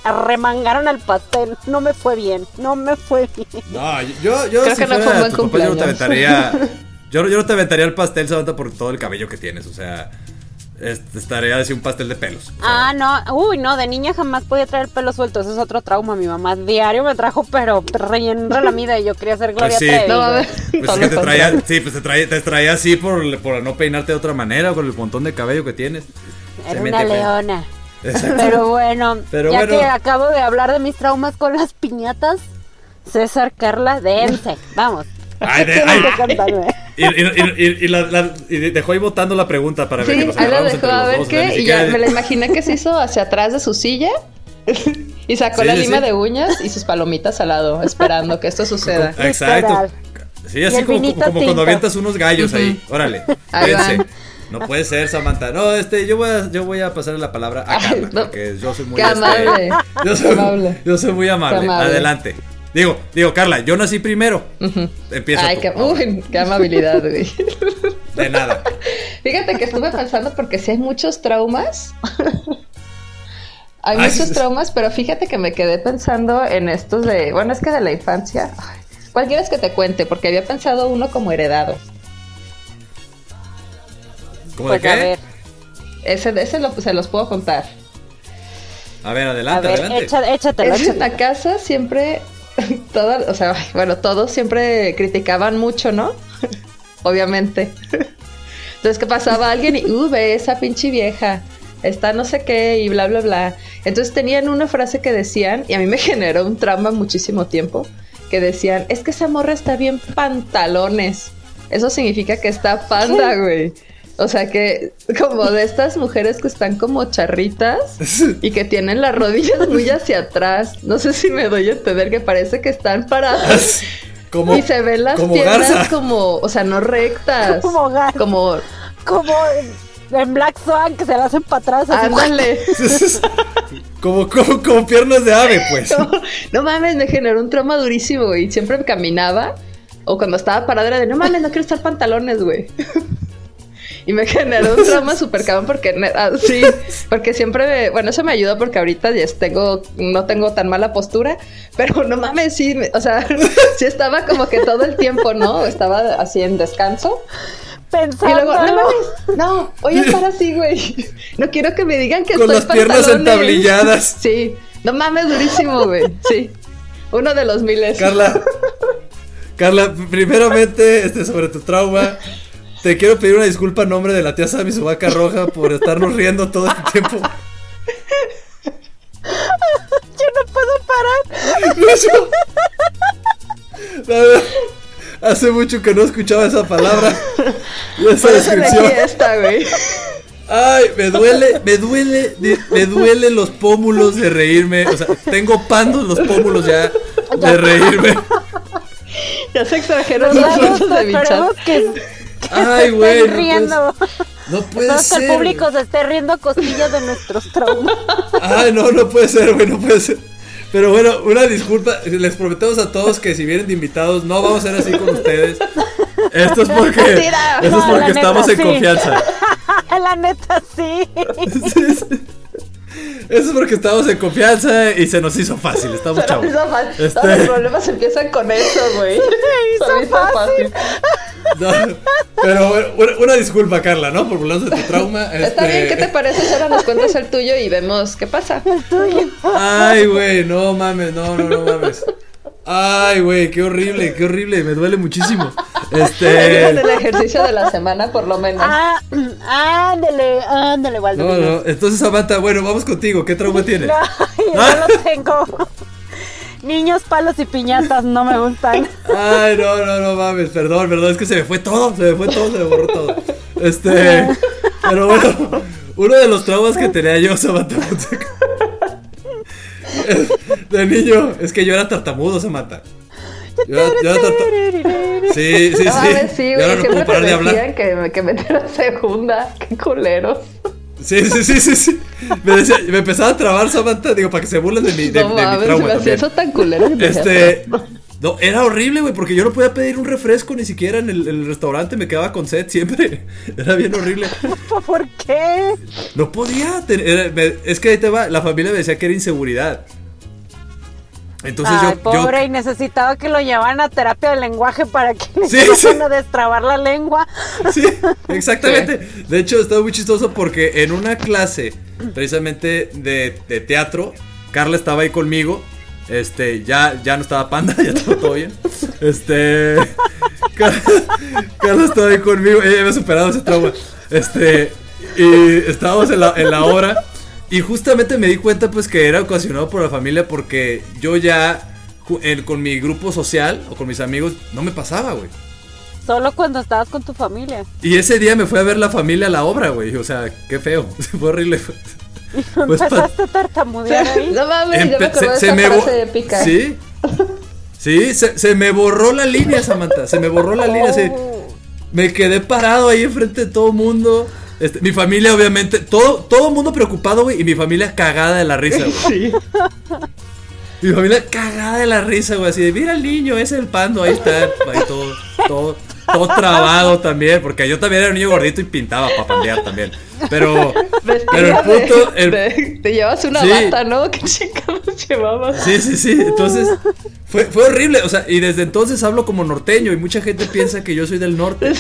S2: arremangaron al pastel. No me fue bien. No me fue bien.
S3: No, yo, yo
S4: Creo
S3: si
S4: que no fue un buen
S3: tu papá, yo no te
S4: cumpleaños.
S3: aventaría. Yo, yo no te aventaría el pastel, Samantha, por todo el cabello que tienes. O sea, estaría así un pastel de pelos. O sea,
S2: Ah, no, uy, no, de niña jamás podía traer pelo suelto, eso es otro trauma. Mi mamá diario me trajo, pero relleno la mida y yo quería ser Gloria
S3: sí.
S2: Trevi.
S4: No, a
S2: güey.
S4: ver.
S3: Pues
S4: todo
S3: es que
S4: lo
S3: te
S4: contrario.
S3: traía, sí, pues te traía, te traía así por, por no peinarte de otra manera, con el montón de cabello que tienes.
S2: Era
S3: Se
S2: una
S3: güey. Exacto.
S2: Pero bueno,
S3: Pero
S2: ya
S3: bueno.
S2: que acabo de hablar de mis traumas con las piñatas, César, Carla, dense, vamos.
S3: Ay, de- ay. Y, y- y- y- y la- la- y dejó ahí votando la pregunta para ver que
S4: Sí,
S3: nos
S4: ahí la dejó a ver
S3: dos,
S4: qué. Y ya me la imaginé que se hizo hacia atrás de su silla. Y sacó
S3: Sí,
S4: la
S3: sí,
S4: lima
S3: sí.
S4: de uñas y sus palomitas al lado, esperando que esto suceda.
S3: Exacto. Sí, así como, como cuando avientas unos gallos ahí. Órale,
S4: Ahí
S3: dense.
S4: van.
S3: No puede ser, Samantha. No, este, yo voy a, yo voy a pasarle la palabra a Carla,
S4: no.
S3: porque yo soy muy este,
S4: amable.
S3: Yo soy,
S4: amable.
S3: yo soy muy amable. Adelante. Digo, digo, Carla, yo nací primero.
S4: Ujú.
S3: Empieza
S4: Ay,
S3: tú.
S4: qué, uy, qué amabilidad, güey.
S3: De nada.
S4: Fíjate que estuve pensando porque sí hay muchos traumas. hay
S3: Ay,
S4: muchos traumas, pero fíjate que me quedé pensando en estos de, bueno, es que de la infancia. Ay, ¿Cuál quieres que te cuente? Porque había pensado uno como heredado.
S3: ¿Cómo de
S2: Pues
S3: qué?
S2: a ver,
S4: Ese, ese lo- se los puedo contar.
S3: A ver,
S2: a
S3: adelante,
S2: ver,
S3: adelante.
S2: echa- échatelo,
S4: que en
S2: échatelo.
S4: la casa siempre, toda, o sea, bueno, todos siempre criticaban mucho, ¿no? Obviamente. Entonces, ¿qué pasaba? Alguien y, uh, ve esa pinche vieja, está no sé qué y bla, bla, bla. Entonces tenían una frase que decían, y a mí me generó un trauma muchísimo tiempo, que decían, es que esa morra está bien pantalones. Eso significa que está panda, güey. O sea que como de estas mujeres que están como charritas y que tienen las rodillas muy hacia atrás. No sé si me doy a entender que parece que están paradas
S3: Como,
S4: y se ven las
S3: como
S4: piernas
S3: garza.
S4: como, o sea, no rectas.
S2: Como garza.
S4: Como,
S2: Como en, Black Swan, que se la hacen para atrás.
S4: ándale.
S3: como, como, como piernas de ave, pues.
S4: No, no mames, me generó un trauma durísimo, güey. Siempre caminaba o cuando estaba parada era de, no mames, no quiero estar pantalones, güey. Y me generó un trauma súper cabrón porque, ah, sí, porque siempre, me- bueno, eso me ayudó porque ahorita ya tengo, no tengo tan mala postura, pero no mames, sí, me- o sea, sí estaba como que todo el tiempo, ¿no? Estaba así en descanso. Y luego, no mames, no, voy a estar así, güey. No quiero que me digan que
S3: Con
S4: estoy
S3: las piernas entablilladas.
S4: Sí, no mames, durísimo, güey. Sí. Uno de los miles.
S3: Carla, Carla, primeramente, este, sobre tu trauma, te quiero pedir una disculpa en nombre de la tía Sammy su vaca roja por estarnos riendo todo este tiempo.
S2: Yo no puedo parar.
S3: Eso- La verdad, Hace mucho que no escuchaba esa palabra y esa
S4: Por eso elegí
S3: descripción.
S4: esta, güey.
S3: Ay, me duele, me duele, me duele los pómulos de reírme. O sea, tengo pandos los pómulos ya de reírme.
S4: Ya se extrajeron
S2: Nos
S4: los de mi chat.
S2: esperemos que, que
S3: Ay, güey, no
S2: riendo.
S3: No puede
S2: Esperemos que
S3: ser.
S2: el público se esté riendo a costillas de nuestros traumas.
S3: Ay, no, no puede ser, güey, no puede ser. Pero bueno, una disculpa, les prometemos a todos que si vienen de invitados no vamos a ser así con ustedes. Esto es porque, esto es
S2: No,
S3: porque
S2: neta,
S3: estamos en
S2: sí.
S3: confianza.
S2: La neta, sí.
S3: Sí, sí. Eso es porque estamos en confianza y se nos hizo fácil, estamos
S4: Se nos
S3: chavos.
S4: hizo fácil.
S3: Este-
S4: Todos los problemas empiezan con eso, güey. Se hizo fácil.
S3: No, pero bueno, una, una disculpa, Carla, ¿no? Por hablar de tu trauma.
S4: Está
S3: este-
S4: bien, ¿qué te parece si ahora nos cuentas el tuyo y vemos qué pasa?
S2: El tuyo.
S3: Ay, güey, no mames, no, no, no mames. Ay, güey, qué horrible, qué horrible, me duele muchísimo. Este.
S4: el ejercicio de la semana, por lo menos.
S2: Ah, ándale, ándale,
S3: No,
S2: Waldemar.
S3: no, entonces Samantha, bueno, vamos contigo, ¿qué trauma tienes?
S2: Ay, no lo tengo. Niños, palos y piñatas no me gustan.
S3: Ay, no, no, no mames, perdón, perdón, es que se me fue todo, se me fue todo, se me borró todo. Este, pero bueno, uno de los traumas que tenía yo, Samantha Fonseca, de niño, es que yo era tartamudo. Yo era, yo era tarta- Sí, sí, sí.
S4: No mames, sí,
S3: y
S4: güey.
S3: ahora no
S4: Siempre
S3: puedo parar de hablar.
S4: que, que metiera segunda. Qué culeros.
S3: Sí, sí, sí, sí, sí. Me, decía, me empezaba a trabar Samantha, digo, para que se burlen de mi, de,
S4: no
S3: de mi trauma
S4: me hacía
S3: también.
S4: eso tan culero
S3: Este. No, era horrible, güey, porque yo no podía pedir un refresco ni siquiera en el, el restaurante, me quedaba con sed siempre. Era bien horrible.
S2: ¿Por qué?
S3: No podía. ten- era- me- es que ahí te va, la familia me decía que era inseguridad. Entonces
S2: Ay,
S3: yo,
S2: pobre,
S3: yo
S2: y necesitaba que lo llevaran a terapia de lenguaje para que le
S3: Sí, sí.
S2: a destrabar la lengua.
S3: Sí, exactamente. De hecho, estaba muy chistoso porque en una clase, precisamente de, de teatro, Carla estaba ahí conmigo. Este, ya, ya no estaba panda, ya estaba todo bien. Este. Carla estaba ahí conmigo. Ella había superado ese trauma. Este. Y estábamos en la, en la obra. Y justamente me di cuenta, pues, que era ocasionado por la familia. Porque yo ya. en- con mi grupo social o con mis amigos, no me pasaba, güey.
S2: Solo cuando estabas con tu familia.
S3: Y ese día me fue a ver la familia a la obra, güey. O sea, qué feo. Fue horrible. Pues,
S2: Empezaste a tartamudear ahí.
S4: No mames, yo me
S3: Empe-
S4: acuerdo de
S3: se
S4: esa
S3: me bo-
S4: frase épica.
S3: Sí. Sí, se, se me borró la línea, Samantha. Se me borró la línea. sí.
S2: Oh.
S3: Me quedé parado ahí enfrente de todo el mundo. Este, mi familia, obviamente, todo, todo mundo preocupado, güey. Y mi familia cagada de la risa, güey. Mi familia cagada de la risa, güey. Así de, mira el niño, ese es el pando, ahí está. Ahí todo, todo, todo trabado también. Porque yo también era un niño gordito y pintaba para pandear también. Pero, pero el
S4: de-
S3: punto. el-
S4: de- te llevas una
S3: Sí.
S4: bata, ¿no? ¿Qué chingados llevabas?
S3: Sí, sí, sí. Entonces, fue, fue horrible. O sea, y desde entonces hablo como norteño y mucha gente piensa que yo soy del norte.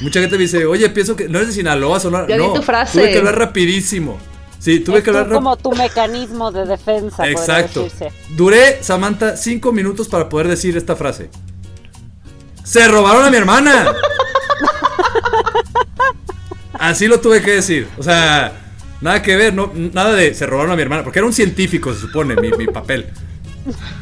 S3: Mucha gente me dice, oye, pienso que no eres de Sinaloa, Sonora.
S4: Ya
S3: no,
S4: tu frase.
S3: tuve que hablar rapidísimo. Sí, tuve
S2: Es
S3: que hablar
S2: como tu mecanismo de defensa,
S3: Exacto. Duré, Samantha, cinco minutos para poder decir esta frase. ¡Se robaron a mi hermana! Así lo tuve que decir. O sea, nada que ver, no, nada de se robaron a mi hermana. Porque era un científico, se supone, mi, mi papel.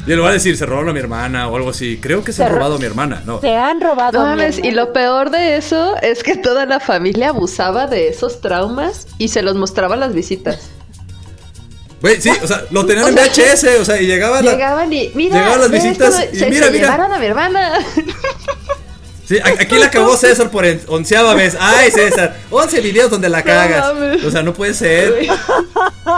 S3: Y él va a decir, se robaron a mi hermana o algo así. Creo que se,
S2: Se
S3: han
S2: ro-
S3: robado a mi hermana. No.
S2: Se han robado.
S4: No
S2: a mi
S4: mames, y lo peor de eso es que toda la familia abusaba de esos traumas y se los mostraba a las visitas.
S3: Güey, sí, o sea, lo tenían en
S4: sea,
S3: VHS, o sea, y llegaba la-
S4: Llegaban y, mira,
S3: llegaban las visitas
S4: esto,
S3: y
S4: se,
S3: mira,
S4: se
S3: mira.
S4: llevaron a mi hermana.
S3: Sí, aquí la acabó César por onceava vez. Ay, César, 11 videos donde la cagas. o sea, no puede ser.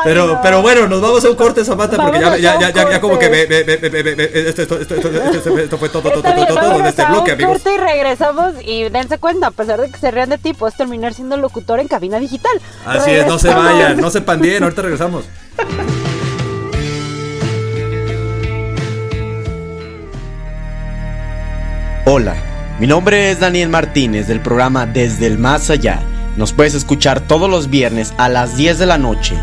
S3: Pero, pero bueno, nos vamos a un corte, Samantha, porque ya, ya, ya, ya, ya como que esto, esto, esto, esto, esto, esto fue todo, todo, todo,
S2: bien,
S3: todo, todo en este bloque, amigos.
S2: corte y regresamos y dense cuenta, a pesar de que se rían de ti, puedes terminar siendo locutor en cabina digital.
S3: Así es, no se vayan, no se pandien, ahorita regresamos.
S5: Hola, mi nombre es Daniel Martínez del programa Desde el Más Allá. Nos puedes escuchar todos los viernes a las 10 de la noche.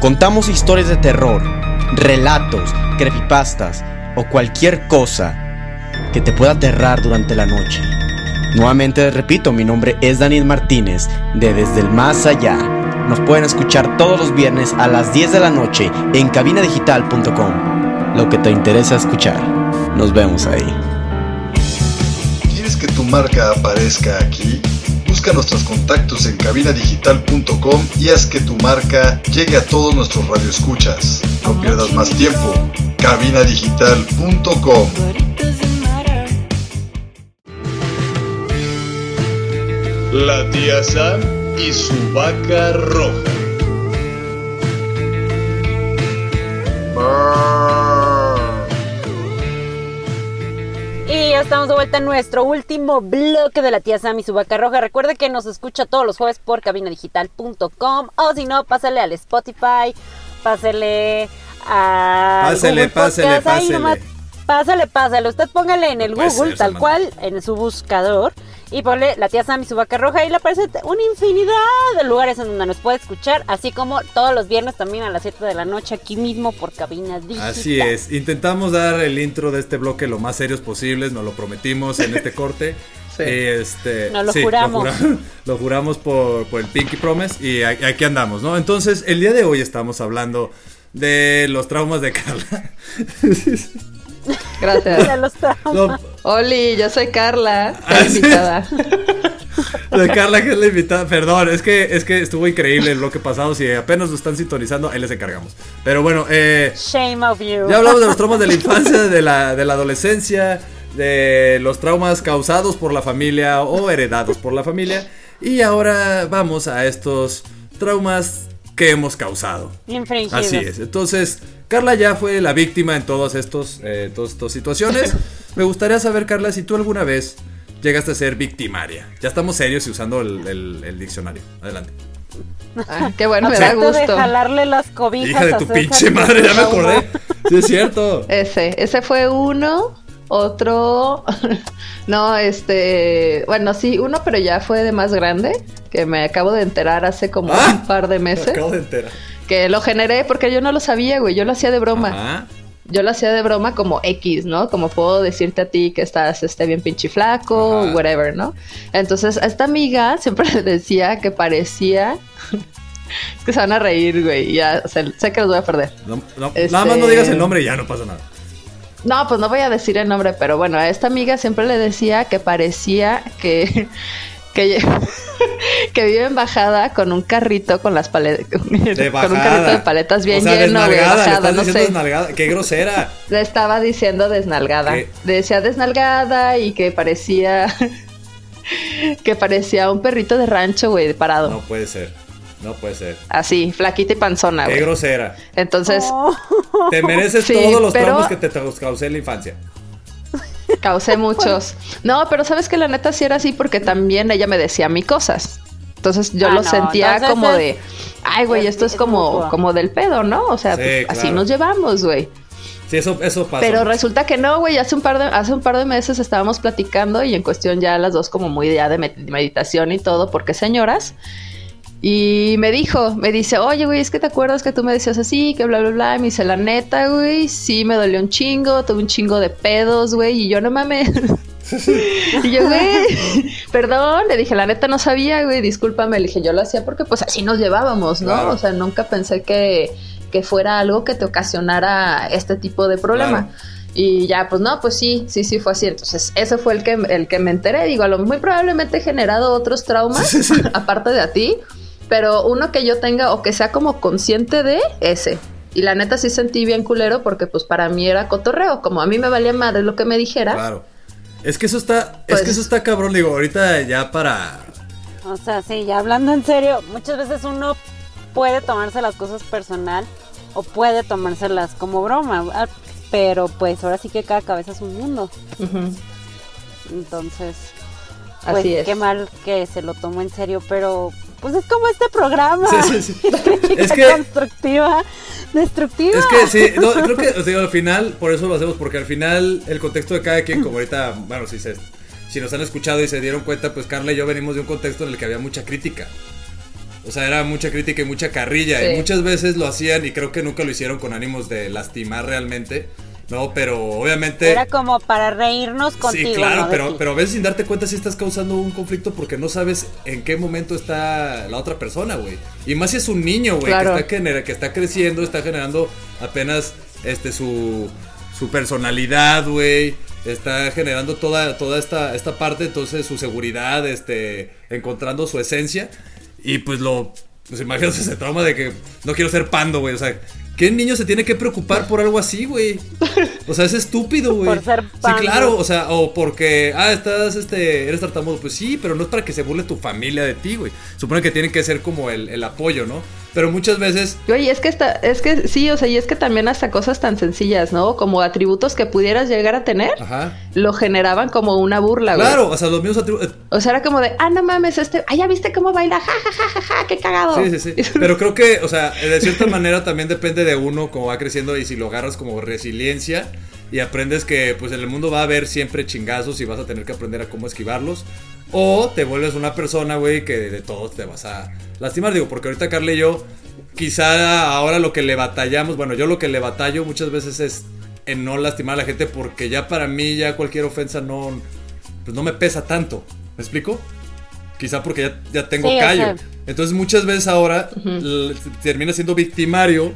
S5: Contamos historias de terror, relatos, creepypastas o cualquier cosa que te pueda aterrar durante la noche. Nuevamente repito, mi nombre es Daniel Martínez de Desde el Más Allá. Nos pueden escuchar todos los viernes a las 10 de la noche en cabinadigital.com. Lo que te interesa escuchar. Nos vemos ahí.
S1: ¿Quieres que tu marca aparezca aquí? Busca nuestros contactos en cabinadigital.com y haz que tu marca llegue a todos nuestros radioescuchas. No pierdas más tiempo. cabinadigital.com La tía Sam y su vaca roja.
S2: Y ya estamos de vuelta en nuestro último bloque de la tía Sam y su vaca roja. Recuerde que nos escucha todos los jueves por cabinadigital.com o si no, pásale al Spotify, pásale a ahí
S3: pásele.
S2: nomás, pásale, pásale. Usted póngale en el Google,
S3: ser,
S2: tal cual, en su buscador y ponle la tía Sam y su vaca roja y le aparece una infinidad de lugares en donde nos puede escuchar, así como todos los viernes también a las 7 de la noche aquí mismo por Cabina Digital.
S3: Así es, intentamos dar el intro de este bloque lo más serios posibles, nos lo prometimos en este corte.
S4: Sí.
S3: Este,
S2: Nos lo
S3: sí,
S2: juramos.
S3: jura- Lo, juramos por, por el Pinky Promise y aquí andamos, ¿no? Entonces, el día de hoy estamos hablando de los traumas de Carla.
S4: Gracias.
S2: Los.
S3: No,
S4: Oli, yo soy Carla,
S3: Ah,
S4: la
S3: sí.
S4: invitada.
S3: de Carla que es la invitada. Perdón, es que, es que estuvo increíble el bloque pasado. Si apenas lo están sintonizando, ahí les encargamos. Pero bueno, eh,
S2: Shame of you.
S3: Ya hablamos de los traumas de la infancia, de la, de la adolescencia, de los traumas causados por la familia o heredados por la familia. Y ahora vamos a estos traumas que hemos causado.
S2: Infringidos.
S3: Así es. Entonces, Carla ya fue la víctima en todos estos, eh, todas estas situaciones. Me gustaría saber, Carla, si tú alguna vez llegaste a ser victimaria. Ya estamos serios y usando el, el- el diccionario. Adelante.
S4: Ah, qué bueno, me da
S2: Trato de
S4: gusto.
S2: jalarle las cobijas
S3: Hija de tu pinche madre, ya me acordé. Sí, es cierto.
S4: Ese, ese fue uno. Otro, no, este, bueno, sí, uno, pero ya fue de más grande, que me acabo de enterar hace como
S3: Ah,
S4: un par de
S3: Me
S4: meses,
S3: acabo de enterar.
S4: que lo generé porque yo no lo sabía, güey, yo lo hacía de broma.
S3: Ajá.
S4: Yo lo hacía de broma como X, ¿no? Como puedo decirte a ti que estás este, bien pinche flaco,
S3: Ajá.
S4: whatever, ¿no? Entonces, a esta amiga siempre le decía que parecía... es que se van a reír, güey, ya, sé que los voy a perder.
S3: No- no-
S4: Este-
S3: Nada más no digas el nombre y ya no pasa nada.
S4: No, pues no voy a decir el nombre, pero bueno, a esta amiga siempre le decía que parecía que... Que, que vive en bajada con un carrito con las paletas. Con un carrito de paletas bien
S3: o sea,
S4: lleno, güey, bajada, no sé.
S3: desnalgada. Qué grosera.
S4: Le estaba diciendo desnalgada.
S3: ¿Qué?
S4: Decía desnalgada y que parecía. que parecía un perrito de rancho, güey, parado.
S3: No puede ser. No puede ser.
S4: Así, flaquita y panzona,
S3: Qué grosera.
S4: Entonces,
S2: Oh,
S3: Te mereces
S4: Sí,
S3: todos los
S4: pero-
S3: traumas que te causé en la infancia.
S4: causé muchos. No, pero sabes que la neta sí era así porque también ella me decía a mí cosas. Entonces yo
S2: Ah,
S4: lo
S2: no,
S4: sentía como
S2: es-
S4: de, ay, güey,
S2: es-
S4: esto es
S2: es
S4: como, como del pedo, ¿no? O sea,
S3: Sí,
S4: pues, así nos llevamos, güey.
S3: Sí, eso, eso pasa.
S4: Pero resulta que no, güey. Hace un par de, hace un par de meses estábamos platicando y en cuestión ya las dos como muy idea de med- meditación y todo, porque señoras. Y me dijo, me dice, oye, güey, es que te acuerdas que tú me decías así, que bla, bla, bla. Y me dice, la neta, güey, sí me dolió un chingo, tuve un chingo de pedos, güey. Y yo no mames. y yo, güey, perdón, le dije, la neta no sabía, güey, discúlpame. Le dije, yo lo hacía porque pues así nos llevábamos, ¿no?
S3: Claro.
S4: O sea, nunca pensé que, que fuera algo que te ocasionara este tipo de problema.
S3: Claro.
S4: Y ya, pues no, pues sí, sí, sí fue así. Entonces, ese fue el que, el que me enteré. Digo, a lo muy probablemente he generado otros traumas, aparte de a ti, pero uno que yo tenga o que sea como consciente de ese. Y la neta sí sentí bien culero porque pues para mí era cotorreo. Como a mí me valía madre lo que me dijera.
S3: Claro. Es que eso está, es
S4: Pues-
S3: que eso está cabrón, digo, ahorita ya para
S2: o sea, sí, ya hablando en serio, muchas veces uno puede tomarse las cosas personal o puede tomárselas como broma, ah, pero pues ahora sí que cada cabeza es un mundo. Entonces, pues
S4: Así es.
S2: qué mal que se lo tomó en serio, pero pues es como este programa.
S3: Sí, sí, sí.
S2: Crítica
S3: Es que-
S2: constructiva, destructiva.
S3: Es que sí, no, creo que, o sea, al final, por eso lo hacemos, porque al final el contexto de cada quien, como ahorita, bueno, si, se, si nos han escuchado y se dieron cuenta, pues Carla y yo venimos de un contexto en el que había mucha crítica. O sea, era mucha crítica y mucha carrilla.
S4: Sí.
S3: Y muchas veces lo hacían y creo que nunca lo hicieron con ánimos de lastimar realmente. No, pero obviamente...
S2: Era como para reírnos contigo.
S3: Sí, claro, pero, pero a veces sin darte cuenta si estás causando un conflicto porque no sabes en qué momento está la otra persona, güey. Y más si es un niño, güey,
S4: Claro.
S3: que, está genera- que está creciendo, está generando apenas este su, su personalidad, güey. Está generando toda, toda esta, esta parte, entonces su seguridad, este, encontrando su esencia. Y pues lo, pues imagínate ese trauma de que no quiero ser pando, güey. O sea, ¿qué niño se tiene que preocupar por algo así, güey? O sea, es estúpido, güey.
S2: Por ser
S3: Sí,
S2: pando.
S3: claro, o sea, o porque, ah, estás, este, eres tartamudo. Pues sí, pero no es para que se burle tu familia de ti, güey. Supone que tienen que ser como el, el apoyo, ¿no? Pero muchas veces,
S4: Oye, es que está, es que sí, o sea, y es que también hasta cosas tan sencillas, ¿no? Como atributos que pudieras llegar a tener,
S3: ajá.
S4: lo generaban como una burla, güey.
S3: Claro, o sea, los mismos atributos.
S4: O sea, era como de, ah, no mames, este, ah, ya viste cómo baila, ja, ja, ja, ja, ja, qué cagado.
S3: Sí, sí, sí. Pero creo que, o sea, de cierta manera también depende de uno cómo va creciendo y si lo agarras como resiliencia y aprendes que pues en el mundo va a haber siempre chingazos y vas a tener que aprender a cómo esquivarlos. O te vuelves una persona, güey, que de todos te vas a lastimar. Digo, porque ahorita Carla y yo, quizá ahora lo que le batallamos, bueno, yo lo que le batallo muchas veces es en no lastimar a la gente porque ya para mí ya cualquier ofensa no, pues no me pesa tanto. ¿Me explico? Quizá porque ya, ya tengo
S2: Sí, o
S3: callo.
S2: sea.
S3: Entonces muchas veces ahora terminas siendo victimario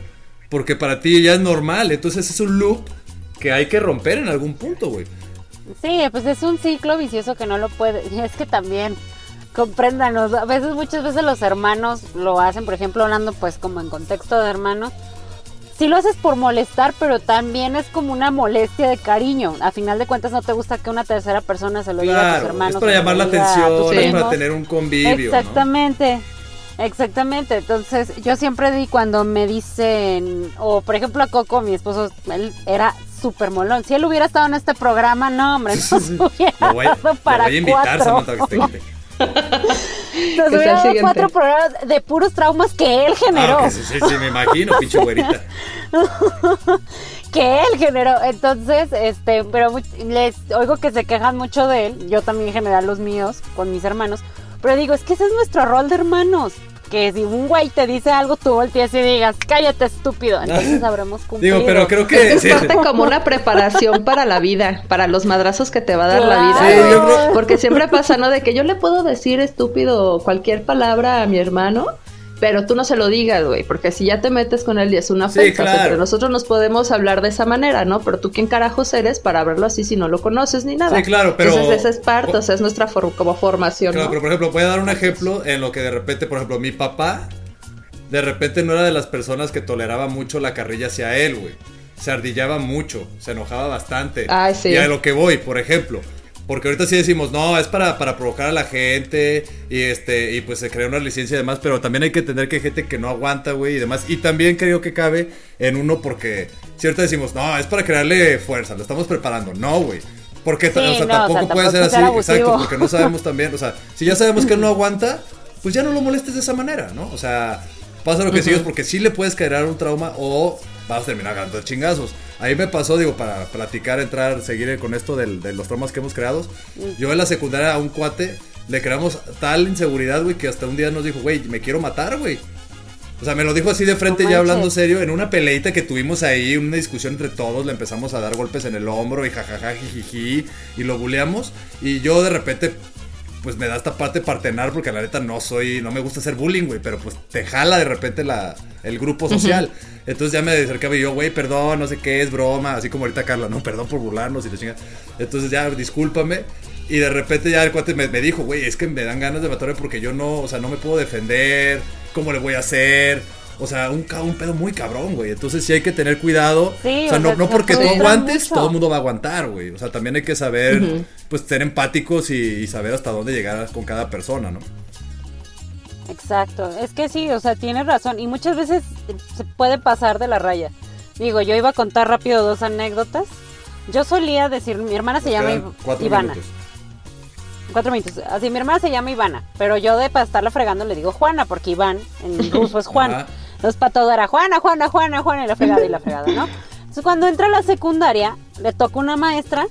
S3: porque para ti ya es normal. Entonces es un loop que hay que romper en algún punto, güey.
S2: Sí, pues es un ciclo vicioso que no lo puede. Y es que también, compréndanos, a veces, muchas veces los hermanos lo hacen, por ejemplo, hablando pues como en contexto de hermanos. Sí lo haces por molestar, pero también es como una molestia de cariño. A final de cuentas no te gusta que una tercera persona se lo diga a tus
S3: Claro,
S2: hermanos.
S3: es para llamar la atención, es para tener un convivio. ¿no?
S2: Exactamente. Exactamente, entonces yo siempre di cuando me dicen, o por ejemplo a Coco, mi esposo, él era súper molón. Si él hubiera estado en este programa, no, hombre, nos hubiera
S3: Lo voy, a-
S2: dado
S3: lo
S2: para
S3: voy a invitar,
S2: cuatro.
S3: Samantha, que esté-
S2: Nos
S4: Que
S2: hubiera dado cuatro programas de puros traumas que él generó.
S3: Ah, ok, sí, sí, sí, me imagino, pinche güerita.
S2: que él generó. Entonces, este, pero les oigo que se quejan mucho de él. Yo también generé los míos con mis hermanos. Pero digo, es que ese es nuestro rol de hermanos. Que si un güey te dice algo, tú volteas y digas, cállate, estúpido. Entonces habremos cumplido.
S3: Digo, pero creo
S4: Es,
S3: que.
S4: es
S3: sí,
S4: parte como una preparación para la vida, para los madrazos que te va a dar la vida.
S2: Claro.
S3: Sí, yo creo-
S4: Porque siempre pasa, ¿no? De que yo le puedo decir estúpido cualquier palabra a mi hermano, pero tú no se lo digas, güey. Porque si ya te metes con él y es una
S3: Sí,
S4: ofensa, o sea,
S3: claro.
S4: entre nosotros nos podemos hablar de esa manera, ¿no? Pero tú quién carajos eres para verlo así si no lo conoces ni nada.
S3: Sí, claro, pero-
S4: Entonces esa es parte, o sea, es nuestra for- como formación,
S3: Claro,
S4: ¿no?
S3: pero por ejemplo, voy a dar un ejemplo en lo que de repente, por ejemplo, mi papá, de repente no era de las personas que toleraba mucho la carrilla hacia él, güey. Se ardillaba mucho, se enojaba bastante.
S4: Ay, sí.
S3: Y a lo que voy, por ejemplo. Porque ahorita sí decimos, no, es para, para provocar a la gente y este y pues se crea una licencia y demás, pero también hay que entender que hay gente que no aguanta, güey, y demás. Y también creo que cabe en uno porque ahorita decimos, no, es para crearle fuerza, lo estamos preparando. No, güey. Porque ta-
S2: Sí,
S3: o sea,
S2: no,
S3: tampoco
S2: o sea,
S3: puede ser así,
S2: abusivo.
S3: exacto, porque no sabemos también, o sea, si ya sabemos que él no aguanta, pues ya no lo molestes de esa manera, ¿no? O sea, pasa lo que sigues porque sí le puedes crear un trauma o vas a terminar ganando chingazos. Ahí me pasó, digo, para platicar, entrar, seguir con esto del- de los traumas que hemos creado. Yo en la secundaria a un cuate le creamos tal inseguridad, güey, que hasta un día nos dijo, güey, me quiero matar, güey. O sea, me lo dijo así de frente,
S2: No
S3: ya hablando serio, en una peleita que tuvimos ahí, una discusión entre todos, le empezamos a dar golpes en el hombro y jajaja, jijiji, y lo buleamos. Y yo de repente, pues me da esta parte partenar, porque la neta no soy, no me gusta hacer bullying, güey, pero pues te jala de repente la, el grupo social. Entonces ya me acercaba y yo, güey, perdón, no sé qué, es broma, así como ahorita Carla, no, perdón por burlarnos y la chinga. Entonces ya, discúlpame. Y de repente ya el cuate me, me dijo, güey, es que me dan ganas de matarme porque yo no, o sea, no me puedo defender, ¿cómo le voy a hacer? O sea, un, pedo muy cabrón, güey. Entonces sí hay que tener cuidado.
S2: Sí,
S3: o sea,
S2: o
S3: no,
S2: sea,
S3: no
S2: se
S3: porque tú aguantes,
S2: mucho.
S3: todo el mundo va a aguantar, güey. O sea, también hay que saber, pues, ser empáticos y, y saber hasta dónde llegar con cada persona, ¿no?
S2: Exacto, es que sí, o sea, tienes razón y muchas veces se puede pasar de la raya. Digo, yo iba a contar rápido dos anécdotas. Yo solía decir, mi hermana se llama
S3: cuatro
S2: Ivana.
S3: minutos.
S2: Cuatro minutos. Así, mi hermana se llama Ivana, pero yo de para estarla fregando le digo Juana, porque Iván en ruso es Juan.
S3: Ajá.
S2: Entonces para todo era Juana, Juana, Juana, Juana, y la fregada y la fregada, ¿no? Entonces cuando entra a la secundaria, le toca una maestra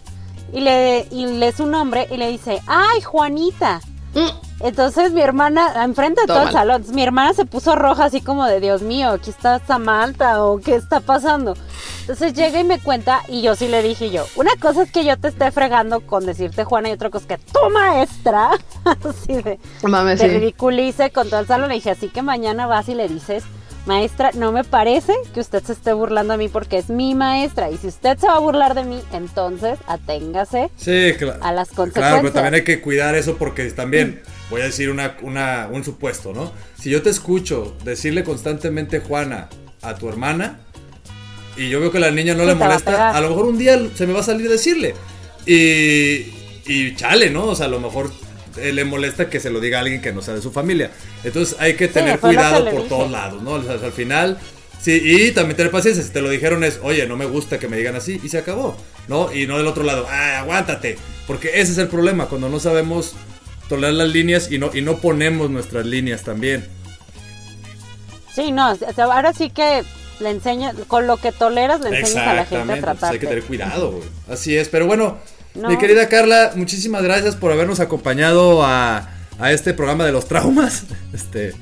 S2: y le y lee su nombre y le dice, ¡ay, Juanita!
S4: Mm.
S2: Entonces mi hermana, enfrente de todo el salón, mi hermana se puso roja así como de Dios mío, aquí está Samantha o qué está pasando. Entonces llega y me cuenta y yo sí le dije yo, una cosa es que yo te esté fregando con decirte Juana y otra cosa es que tu maestra, así de, te
S4: sí.
S2: ridiculice con todo el salón. Le dije, así que mañana vas y le dices, maestra, no me parece que usted se esté burlando de mí porque es mi maestra. Y si usted se va a burlar de mí, entonces aténgase
S3: Sí, claro.
S2: a las
S3: Claro,
S2: consecuencias.
S3: pero también hay que cuidar eso porque también, voy a decir una, una- un supuesto, ¿no? Si yo te escucho decirle constantemente Juana a tu hermana y yo veo que la niña no
S2: Sí,
S3: le
S2: a
S3: molesta, a, lo mejor un día se me va a salir decirle. Y, y chale, ¿no? O sea, a lo mejor le molesta que se lo diga a alguien que no sea de su familia. Entonces hay que tener
S2: que
S3: cuidado por
S2: dije.
S3: todos lados, ¿no? O sea, al final... Sí, y también tener paciencia. Si te lo dijeron es, oye, no me gusta que me digan así, y se acabó, ¿no? Y no del otro lado, ah, aguántate. Porque ese es el problema, cuando no sabemos tolerar las líneas y no, y no ponemos nuestras líneas también.
S2: Sí, no, ahora sí que le enseñas, con lo que toleras le enseñas a la gente a tratarte.
S3: hay que tener cuidado, güey. Así es, pero bueno,
S2: No.
S3: mi querida Carla, muchísimas gracias por habernos acompañado a, a este programa de los traumas. Este,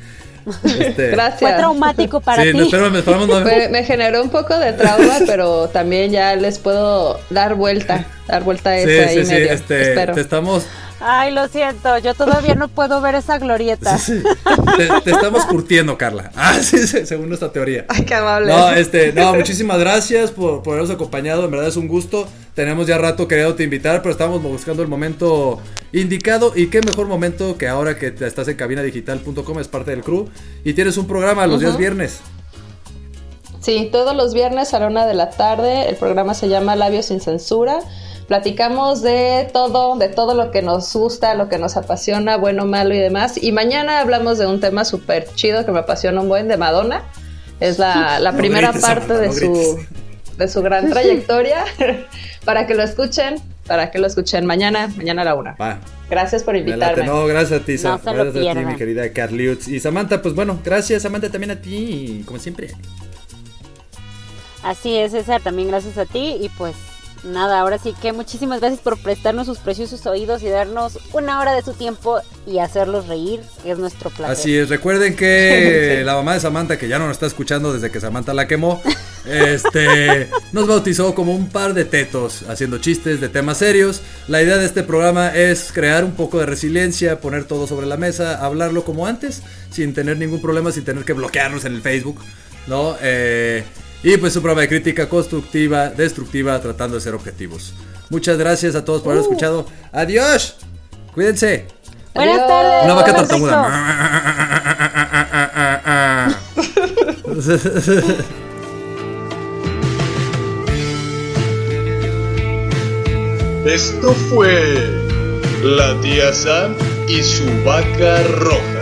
S3: este,
S4: Gracias.
S2: Fue traumático para
S3: sí,
S2: ti.
S3: espérame, esperamos no-
S4: Me, me generó un poco de trauma, pero también ya les puedo dar vuelta, dar vuelta a ahí
S3: sí, sí,
S4: medio.
S3: este,
S4: Espero.
S3: te estamos,
S2: Ay, lo siento, yo todavía no puedo ver esa glorieta.
S3: sí, te, te estamos curtiendo, Carla. Ah, sí, sí, según nuestra teoría.
S4: Ay, qué amable.
S3: No, este, no, muchísimas gracias por, por habernos acompañado, en verdad es un gusto. Tenemos ya rato queriéndote invitar, pero estamos buscando el momento indicado. Y qué mejor momento que ahora que te estás en cabinadigital.com, es parte del crew. Y tienes un programa los días viernes.
S4: Sí, todos los viernes a la una de la tarde. El programa se llama Labios sin Censura. Platicamos de todo, de todo lo que nos gusta, lo que nos apasiona, bueno, malo y demás. Y mañana hablamos de un tema súper chido que me apasiona un buen de Madonna. Es la, la
S3: No
S4: primera
S3: grites,
S4: parte
S3: Amanda,
S4: de,
S3: no
S4: su, de su gran trayectoria. Para que lo escuchen. para que lo escuchen mañana, mañana a la una.
S3: Va.
S4: Gracias por invitarme.
S3: No, gracias a ti, Sam. gracias a ti, mi querida Carliutz. Y Samantha, pues bueno, gracias, Samantha, también a ti, como siempre.
S2: Así es, César, también gracias a ti y pues nada, ahora sí que muchísimas gracias por prestarnos sus preciosos oídos y darnos una hora de su tiempo y hacerlos reír, que es nuestro placer.
S3: Así es, recuerden que la mamá de Samantha, que ya no nos está escuchando desde que Samantha la quemó, este, nos bautizó como un par de tetos, haciendo chistes de temas serios. La idea de este programa es crear un poco de resiliencia, poner todo sobre la mesa, hablarlo como antes, sin tener ningún problema, sin tener que bloquearnos en el Facebook, ¿no? Eh, y pues un programa de crítica constructiva, destructiva, tratando de ser objetivos. Muchas gracias a todos por haber
S2: Uh.
S3: escuchado. Adiós. Cuídense.
S2: Buenas
S4: Adiós.
S2: tardes.
S3: Una vaca tartamuda.
S1: Esto fue la tía Sam y su vaca roja.